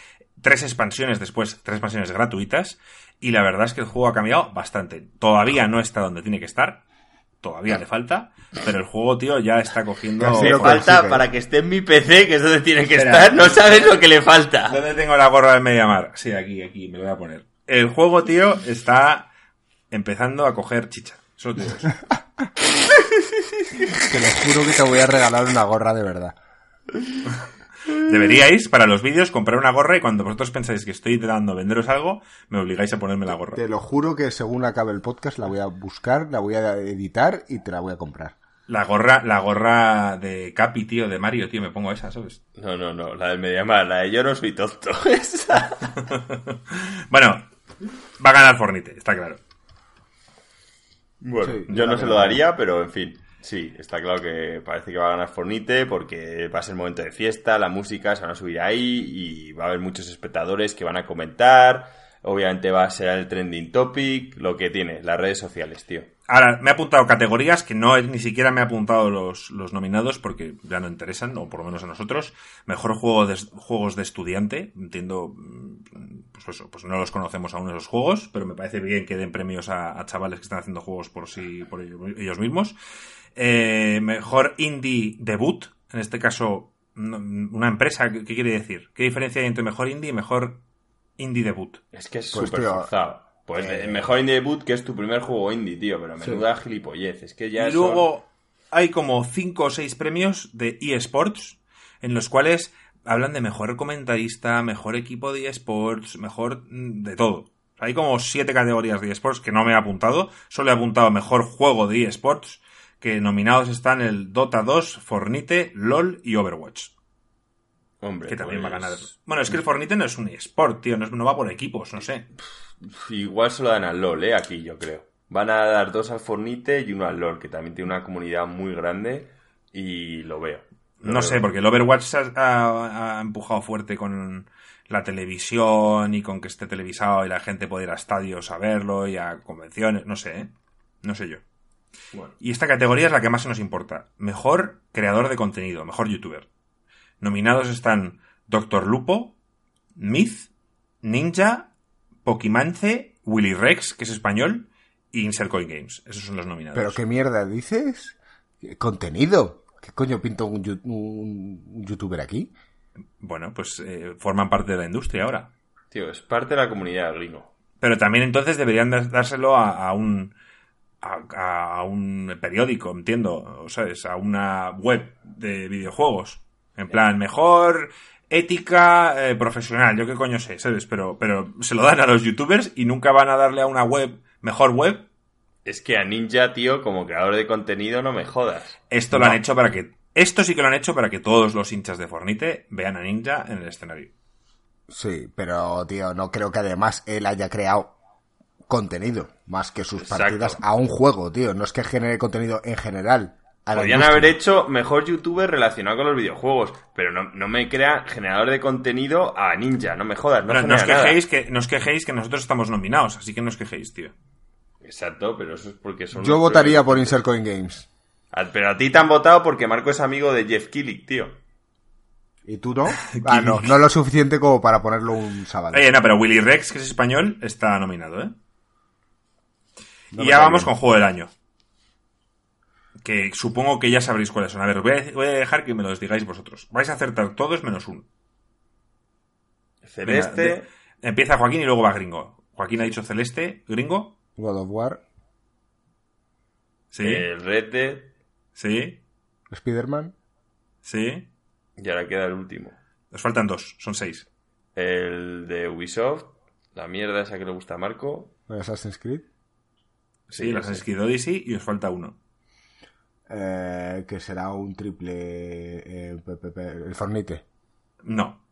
Tres expansiones después, tres expansiones gratuitas. Y la verdad es que el juego ha cambiado bastante. Todavía no está donde tiene que estar. Todavía le falta. Pero el juego, tío, ya está cogiendo. Le falta para que esté en mi PC, que es donde tiene que Espera. estar. No sabes lo que le falta. ¿Dónde tengo la gorra de Mediamar? Sí, aquí, aquí, me lo voy a poner. El juego, tío, está empezando a coger chicha. Solo te digo eso. Te lo juro que te voy a regalar una gorra de verdad. Deberíais, para los vídeos, comprar una gorra y cuando vosotros pensáis que estoy intentando venderos algo, me obligáis a ponerme la gorra. Te lo juro que según acabe el podcast la voy a buscar, la voy a editar y te la voy a comprar. La gorra, la gorra de Capi, tío, de Mario, tío, me pongo esa, ¿sabes? No, no, no. La del Mediamar, la de yo no soy tonto. Esa. Bueno, va a ganar Fornite, está claro. Bueno, Sí, yo no se lo daría, pero en fin. Sí, está claro que parece que va a ganar Fornite porque va a ser momento de fiesta, la música se van a subir ahí y va a haber muchos espectadores que van a comentar. Obviamente va a ser el trending topic, lo que tiene, las redes sociales, tío. Ahora, me he apuntado categorías que no ni siquiera me he apuntado los, los nominados porque ya no interesan, o por lo menos a nosotros. Mejor juego de, juegos de estudiante. Entiendo, mm, pues eso, pues no los conocemos aún esos juegos, pero me parece bien que den premios a, a chavales que están haciendo juegos por sí, por ellos mismos. Eh, mejor indie debut. En este caso, una empresa, ¿qué, quiere decir? ¿Qué diferencia hay entre mejor indie y mejor indie debut? Es que es Pues, súper forzado. Pues eh, el mejor indie debut que es tu primer juego indie, tío, pero menuda gilipollez. Es que ya y son- luego hay como cinco o seis premios de eSports en los cuales hablan de mejor comentarista, mejor equipo de eSports, mejor mm, de todo. Hay como siete categorías de eSports que no me he apuntado. Solo he apuntado mejor juego de eSports, que nominados están el Dota 2, Fornite, LOL y Overwatch. Hombre, Que también va a pues, ganar. Bueno, es que el Fornite no es un eSport, tío, no, es- no va por equipos, no sé. Igual se lo dan al LOL, ¿eh? Aquí, yo creo. Van a dar dos al Fornite y uno al LOL, que también tiene una comunidad muy grande y lo veo. Lo No veo. sé, porque el Overwatch ha, ha- ha empujado fuerte con la televisión y con que esté televisado y la gente puede ir a estadios a verlo y a convenciones, no sé, ¿eh? No sé yo. Bueno. Y esta categoría es la que más nos importa. Mejor creador de contenido, mejor youtuber. Nominados están Doctor Lupo, Myth, Ninja, Pokimance, Willy Rex, que es español, y Insert Coin Games. Esos son los nominados. ¿Pero qué mierda dices? ¿Contenido? ¿Qué coño pinta un, un- youtuber aquí? Bueno, pues eh, forman parte de la industria ahora. Tío, es parte de la comunidad gringo. Pero también entonces deberían dárselo a, a un a, a un periódico, entiendo, o sea, es a una web de videojuegos. En plan, mejor ética eh, profesional, yo qué coño sé, ¿sabes? Pero, pero se lo dan a los youtubers y nunca van a darle a una web, mejor web. Es que a Ninja, tío, como creador de contenido, no me jodas. Esto lo han hecho para que, esto sí que lo han hecho para que todos los hinchas de Fornite vean a Ninja en el escenario. Sí, pero tío, no creo que además él haya creado contenido más que sus Exacto. partidas a un juego, tío. No es que genere contenido en general. Podrían haber hecho mejor youtuber relacionado con los videojuegos, pero no, no me crea generador de contenido a Ninja, no me jodas, no, no os genera nada. quejéis que, no os quejéis que nosotros estamos nominados, así que no os quejéis, tío. Exacto, pero eso es porque son... Yo votaría por Insert Coin Games. Pero a ti te han votado porque Marco es amigo de Jeff Killick, tío. ¿Y tú no? Ah, no, no lo suficiente como para ponerlo un sábado. Oye, no, pero Willy Rex, que es español, está nominado, ¿eh? No y ya vamos bien. con Juego del Año. Que supongo que ya sabréis cuáles son. A ver, voy a, voy a dejar que me los digáis vosotros. Vais a acertar todos menos uno. Venga, Celeste... de- empieza Joaquín y luego va Gringo. Joaquín ha dicho Celeste, Gringo. God of War, Sí, El Red Dead... sí, Spider-Man, sí. Y ahora queda el último. Os faltan dos, son seis. El de Ubisoft, la mierda esa que le gusta a Marco. Assassin's Creed, Sí, las Assassin's Creed Odyssey y os falta uno. eh, que será un triple... eh, pe- pe- pe- el Fornite. No.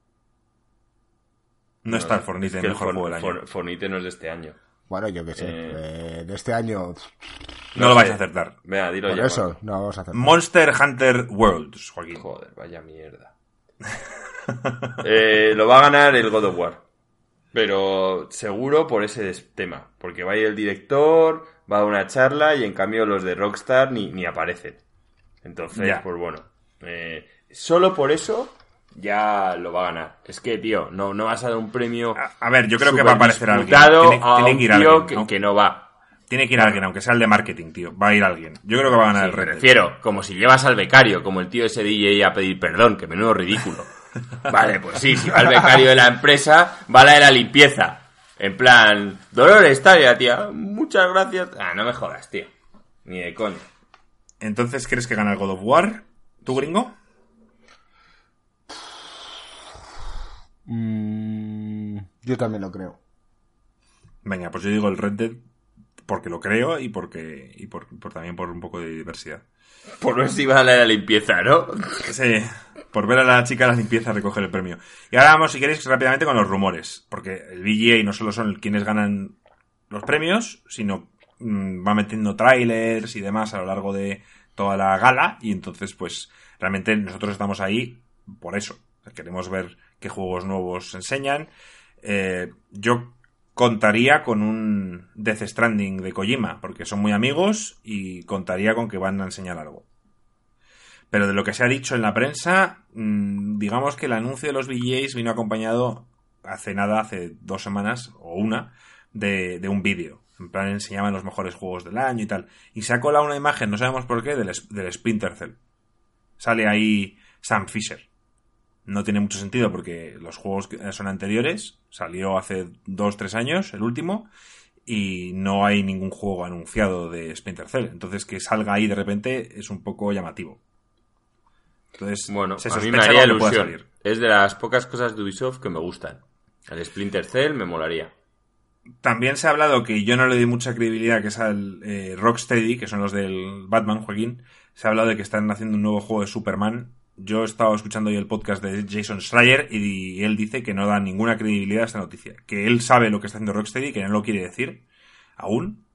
No, está el Fornite es el mejor For- juego del año. For- Fornite no es de este año. Bueno, yo qué sé. Eh. eh, de este año... no lo vais a acertar. Venga, dilo Por ya. eso, no vamos a hacer. Monster Hunter Worlds, Joaquín. Joder, vaya mierda. Eh, lo va a ganar el God of War. Pero seguro por ese tema. Porque va a ir el director, va a una charla y en cambio los de Rockstar ni, ni aparecen. Entonces, Ya. pues bueno. eh, solo por eso ya lo va a ganar. Es que, tío, no, no vas a dar un premio. A, a ver, yo creo que va a aparecer alguien. Tiene, a tiene un que ir tío alguien. que, ¿no? que no va. Tiene que ir alguien, aunque sea el de marketing, tío. Va a ir alguien. Yo creo que va a ganar Sí, el me refiero, como si llevas al becario, como el tío ese DJ a pedir perdón, que menudo ridículo. Vale, pues sí, si va el becario de la empresa, va la de la limpieza. En plan, Dolores, Talia, tía, muchas gracias. Ah, no me jodas, tío. Ni de coña. Entonces, ¿crees que gana el God of War? ¿Tú, gringo? Mm, yo también lo creo. Venga, pues yo digo el Red Dead porque lo creo y porque y por, por- también por un poco de diversidad. Por ver si va a la limpieza, ¿no? Sí, por ver a la chica de la limpieza recoger el premio. Y ahora vamos, si queréis, rápidamente con los rumores. Porque el VGA no solo son quienes ganan los premios, sino mm, va metiendo trailers y demás a lo largo de toda la gala. Y entonces, pues, realmente nosotros estamos ahí por eso. Queremos ver qué juegos nuevos enseñan. Eh, yo contaría con un Death Stranding de Kojima, porque son muy amigos y contaría con que van a enseñar algo. Pero de lo que se ha dicho en la prensa, mm, digamos que el anuncio de los VGAs vino acompañado hace nada, hace dos semanas o una, de, un vídeo. En plan enseñaban los mejores juegos del año y tal. Y se ha colado una imagen, no sabemos por qué, del, del Splinter Cell. Sale ahí Sam Fisher. No tiene mucho sentido porque los juegos son anteriores. Salió hace dos, tres años, el último. Y no hay ningún juego anunciado de Splinter Cell. Entonces que salga ahí de repente es un poco llamativo. Entonces, Bueno, se a mí me haría ilusión. salir. Es de las pocas cosas de Ubisoft que me gustan. El Splinter Cell me molaría. También se ha hablado que yo no le doy mucha credibilidad, que es al eh, Rocksteady, que son los del Batman, Joaquín. Se ha hablado de que están haciendo un nuevo juego de Superman. Yo he estado escuchando hoy el podcast de Jason Schreier y, él dice que no da ninguna credibilidad a esta noticia. Que él sabe lo que está haciendo Rocksteady, que no lo quiere decir aún,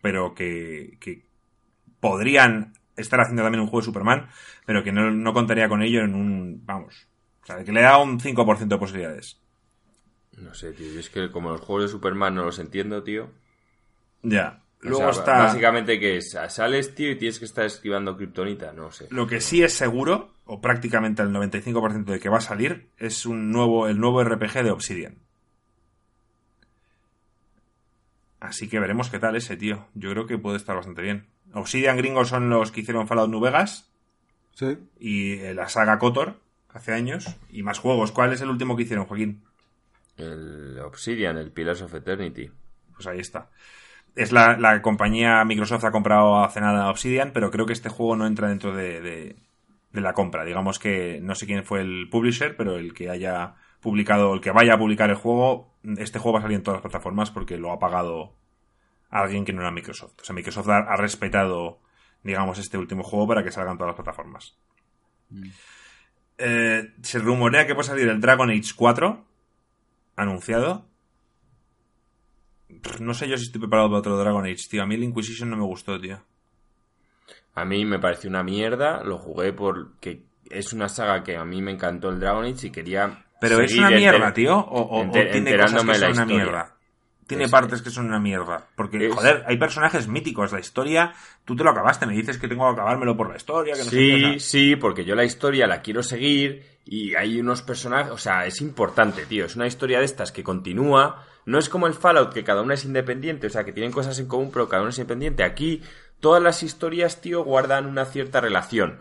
pero que, que podrían estar haciendo también un juego de Superman, pero que no, no contaría con ello en un... Vamos. O sea, que le da un 5% de posibilidades. No sé, tío. yo es que como los juegos de Superman no los entiendo, tío. Ya. Luego O sea, está. Básicamente que es, sales, tío, y tienes que estar esquivando kriptonita, no sé. Lo que sí es seguro, o prácticamente el 95% de que va a salir, es un nuevo, el nuevo RPG de Obsidian. Así que veremos qué tal ese, tío. Yo creo que puede estar bastante bien. Obsidian gringos son los que hicieron Fallout New Vegas Sí. y eh, la saga Kotor hace años y más juegos. ¿Cuál es el último que hicieron, Joaquín? El Obsidian, el Pillars of Eternity. Pues ahí está. Es la, la compañía Microsoft ha comprado hace nada Obsidian, pero creo que este juego no entra dentro de, de- de la compra. Digamos que no sé quién fue el publisher, pero el que haya publicado, el que vaya a publicar el juego, este juego va a salir en todas las plataformas porque lo ha pagado alguien que no era Microsoft. O sea, Microsoft ha, ha respetado, digamos, este último juego para que salga en todas las plataformas. Eh, se rumorea que puede salir el Dragon Age 4 anunciado. No sé yo si estoy preparado para otro Dragon Age, tío. A mí el Inquisition no me gustó, tío. A mí me pareció una mierda, lo jugué porque es una saga que a mí me encantó el Dragon Age y quería... Pero es una mierda, tío. O, o- tiene cosas que son una mierda. Tiene Es- partes que son una mierda. Porque, Es- joder, hay personajes míticos. La historia, tú te lo acabaste. Me dices que tengo que acabármelo por la historia. Que no sé qué, o Sí, sea, sí, porque yo la historia la quiero seguir y hay unos personajes, o sea, es importante, tío, es una historia de estas que continúa, no es como el Fallout que cada una es independiente, o sea, que tienen cosas en común pero cada una es independiente. Aquí todas las historias, tío, guardan una cierta relación.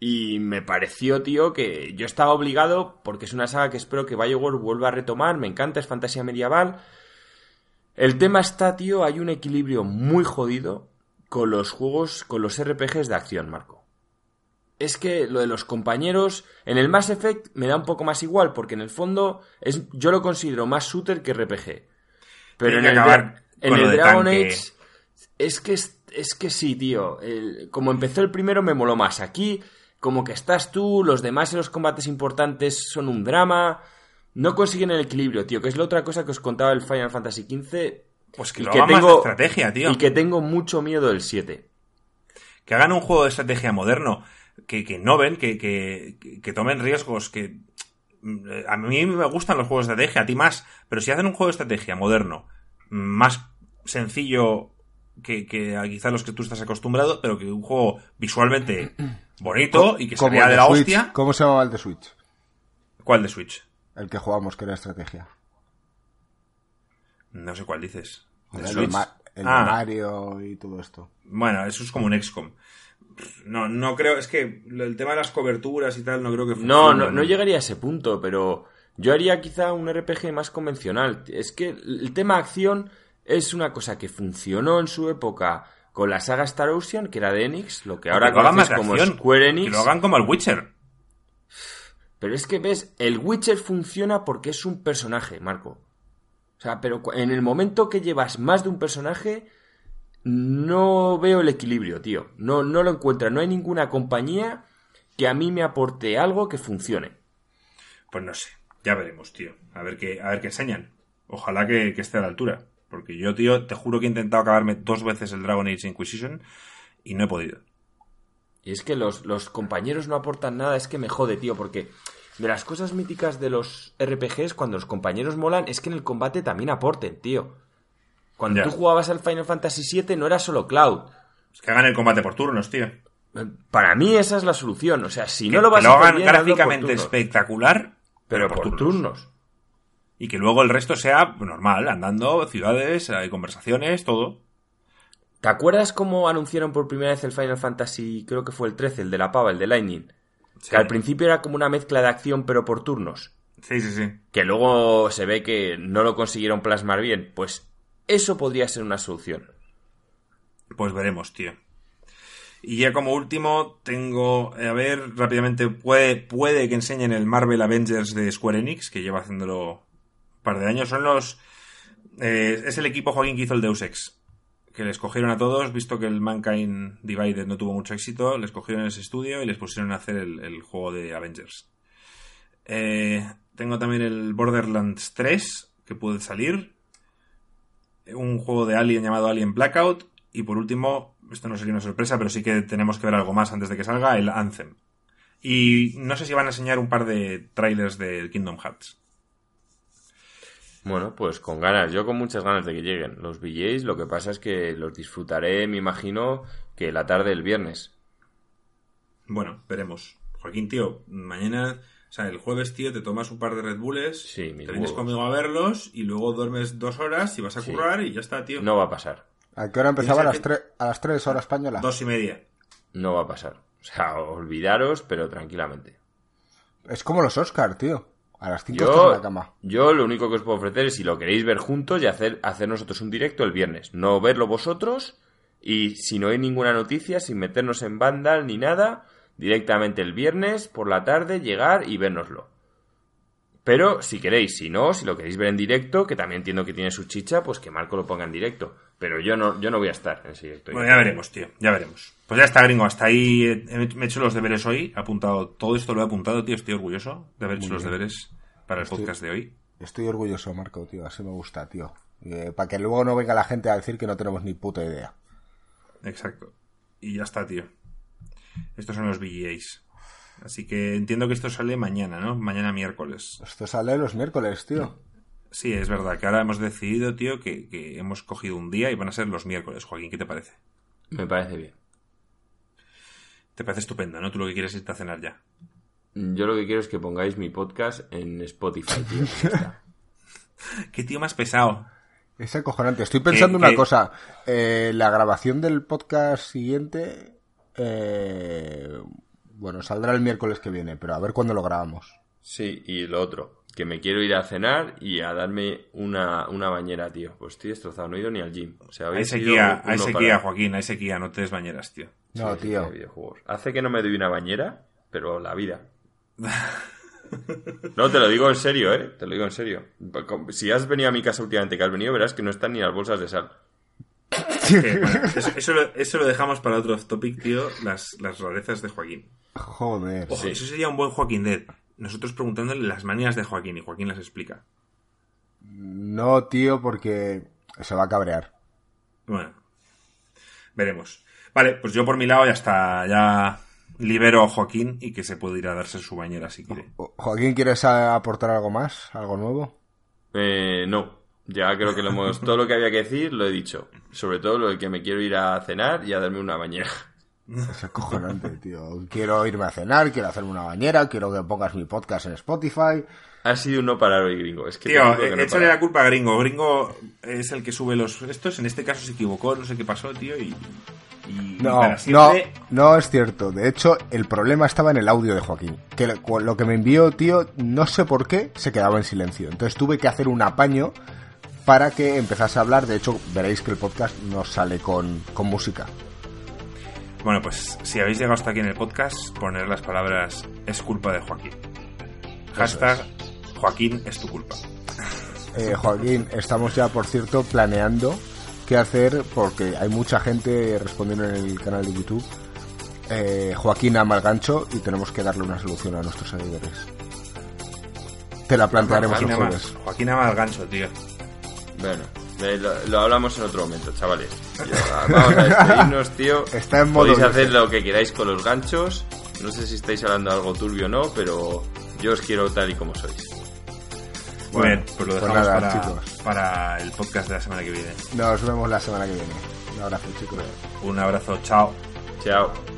Y me pareció, tío, que yo estaba obligado, porque es una saga que espero que BioWare vuelva a retomar, me encanta, es fantasía medieval. El tema está, tío, hay un equilibrio muy jodido con los juegos, con los RPGs de acción, Marco. Es que lo de los compañeros, en el Mass Effect me da un poco más igual, porque en el fondo es, yo lo considero más shooter que RPG. Pero Tiene en que el, en el Dragon tanque. Age es que, es, es que sí, tío. El- como empezó el primero me moló más. Aquí, como que estás tú, los demás en los combates importantes son un drama. No consiguen el equilibrio, tío, que es la otra cosa que os contaba el Final Fantasy XV. Pues que y lo más de estrategia, tío. Y que tengo mucho miedo del 7. que hagan un juego de estrategia moderno, que, que innoven, que, que, que tomen riesgos, que... mm, A mí me gustan los juegos de estrategia, a ti más, pero si hacen un juego de estrategia moderno, más sencillo que, que a quizás los que tú estás acostumbrado, pero que un juego visualmente bonito y que se vea de la Switch. hostia... ¿Cómo se llamaba el de Switch? ¿Cuál de Switch? El que jugamos, que era estrategia. No sé cuál dices. ¿De El, Switch? Ah. Mario y todo esto. Bueno, eso es como un XCOM. No, no creo, es que el tema de las coberturas y tal, no creo que No, funcione. no, no llegaría a ese punto, pero yo haría quizá un RPG más convencional. Es que el tema acción es una cosa que funcionó en su época con la saga Star Ocean, que era de Enix, lo que ahora que lo hagan más conoces como acción, Square Enix. Que lo hagan como el Witcher. Pero es que ves, el Witcher funciona porque es un personaje, Marco. O sea, pero en el momento que llevas más de un personaje, no veo el equilibrio, tío. No, no lo encuentro. No hay ninguna compañía que a mí me aporte algo que funcione. Pues no sé, ya veremos, tío. A ver qué, a ver qué enseñan. Ojalá que, que esté a la altura. Porque yo, tío, te juro que he intentado acabarme dos veces el Dragon Age Inquisition y no he podido. Y es que los, los compañeros no aportan nada, es que me jode, tío, porque de las cosas míticas de los RPGs, cuando los compañeros molan, es que en el combate también aporten, tío. Cuando Ya. tú jugabas al Final Fantasy VII no era solo Cloud. Es que hagan el combate por turnos, tío. Eh, Para mí esa es la solución, o sea, si que, no lo vas que lo a hacer hagan bien, hazlo por gráficamente espectacular, pero por turnos. Y que luego el resto sea normal, andando, ciudades, hay conversaciones, todo. ¿Te acuerdas cómo anunciaron por primera vez el Final Fantasy, creo que fue el 13, el de la pava, el de Lightning? Sí. Que al principio era como una mezcla de acción pero por turnos. Sí, sí, sí. que luego se ve que no lo consiguieron plasmar bien, pues eso podría ser una solución. Pues veremos, tío. Y ya como último, tengo, eh, a ver, rápidamente, puede, puede que enseñen el Marvel Avengers de Square Enix, que lleva haciéndolo un par de años. Son los... eh, es el equipo Joaquín que hizo el Deus Ex, que les cogieron a todos, visto que el Mankind Divided no tuvo mucho éxito, les cogieron ese estudio y les pusieron a hacer el, el juego de Avengers. Eh, tengo también el Borderlands 3, que puede salir. Un juego de Alien llamado Alien Blackout. Y por último, esto no sería una sorpresa, pero sí que tenemos que ver algo más antes de que salga, el Anthem. Y no sé si van a enseñar un par de trailers de Kingdom Hearts. Bueno, pues con ganas, yo con muchas ganas de que lleguen los VJs, lo que pasa es que los disfrutaré, me imagino, que la tarde del viernes. Bueno, veremos. Joaquín, tío, mañana, o sea, el jueves, tío, te tomas un par de Red Bulls, Sí, te vienes huevos. conmigo a verlos y luego duermes dos horas y vas a Sí. currar y ya está, tío. No va a pasar, ¿A qué hora empezaba? A las, tre- a las 3 hora española. Dos y media. no va a pasar. O sea, olvidaros, pero tranquilamente. Es como los Oscar, tío. A las 5 Yo, en la cama. yo lo único que os puedo ofrecer es si lo queréis ver juntos y hacer, hacer nosotros un directo el viernes. No verlo vosotros y si no hay ninguna noticia, sin meternos en banda ni nada, directamente el viernes por la tarde llegar y vernoslo. Pero si queréis, si no, si lo queréis ver en directo, que también entiendo que tiene su chicha, pues que Marco lo ponga en directo. Pero yo no, yo no voy a estar en ese directo. Bueno, ya veremos, tío, ya veremos. Pues ya está, gringo, hasta ahí eh, he- me he hecho los deberes hoy, he apuntado, todo esto lo he apuntado, tío, estoy orgulloso de haber hecho los deberes para el podcast de hoy. Estoy orgulloso, Marco, tío. Así me gusta, tío. para que luego no venga la gente a decir que no tenemos ni puta idea. Exacto. Y ya está, tío. Estos son los VGAs. Así que entiendo que esto sale mañana, ¿no? Mañana miércoles. Esto sale los miércoles, tío. Sí, es verdad que ahora hemos decidido, tío, que, que hemos cogido un día y van a ser los miércoles. Joaquín, ¿qué te parece? Me parece bien. Te parece estupendo, ¿no? Tú lo que quieres es irte a cenar ya. Yo lo que quiero es que pongáis mi podcast en Spotify, tío. Ya está. ¿Qué tío más pesado? Es acojonante. Estoy pensando una cosa. Eh, la grabación del podcast siguiente. Eh, bueno, saldrá el miércoles que viene, pero a ver cuándo lo grabamos. Sí, y lo otro, que me quiero ir a cenar y a darme una, una bañera, tío. Pues estoy destrozado, no he ido ni al gym. O sea, Hay sequía, hay para- sequía, Joaquín, hay sequía, no te des bañeras, tío. No, Sí, tío. Hace que no me doy una bañera, pero la vida. No, te lo digo en serio, ¿eh? Te lo digo en serio. Si has venido a mi casa últimamente que has venido, verás que no están ni las bolsas de sal. Bueno, eso, eso lo, eso lo dejamos para otro topic, tío, las, las rarezas de Joaquín. Joder. Ojo, Sí. eso sería un buen Joaquín Dead. Nosotros preguntándole las manías de Joaquín y Joaquín las explica. No, tío, porque se va a cabrear. Bueno, veremos. Vale, pues yo por mi lado ya está, ya libero a Joaquín y que se puede ir a darse su bañera si quiere. Joaquín, ¿quieres a- aportar algo más? ¿Algo nuevo? Eh, no. Ya creo que lo hemos, todo lo que había que decir lo he dicho. Sobre todo lo de que me quiero ir a cenar y a darme una bañera. Es acojonante, tío. Quiero irme a cenar, quiero hacerme una bañera, quiero que pongas mi podcast en Spotify. Ha sido un no parar hoy, gringo. Es que Tío, que eh, no échale la culpa a Gringo. Gringo es el que sube los estos. En este caso se equivocó, no sé qué pasó, tío. Y, y No, para no, siempre- no es cierto. De hecho, el problema estaba en el audio de Joaquín. Que lo, lo que me envió, tío, no sé por qué, se quedaba en silencio. Entonces tuve que hacer un apaño para que empezase a hablar. De hecho, veréis que el podcast no sale con, con música. Bueno, pues si habéis llegado hasta aquí en el podcast, poner las palabras es culpa de Joaquín. Hashtag Joaquín es tu culpa. Eh, Joaquín, estamos ya, por cierto, planeando qué hacer porque hay mucha gente respondiendo en el canal de YouTube. Eh, Joaquín ama el gancho y tenemos que darle una solución a nuestros seguidores. Te la plantearemos el Joaquín ama, jueves. Joaquín ama el gancho, tío. Bueno, eh, lo, lo hablamos en otro momento, chavales. Vamos a despedirnos, tío. Está en modo Podéis hacer lo que queráis con los ganchos. No sé si estáis hablando de algo turbio o no, pero yo os quiero tal y como sois. Muy Bueno, bien, pues lo pues dejamos nada, para, chicos. para el podcast de la semana que viene. Nos vemos la semana que viene. Un abrazo, chicos. Un abrazo, chao. Chao.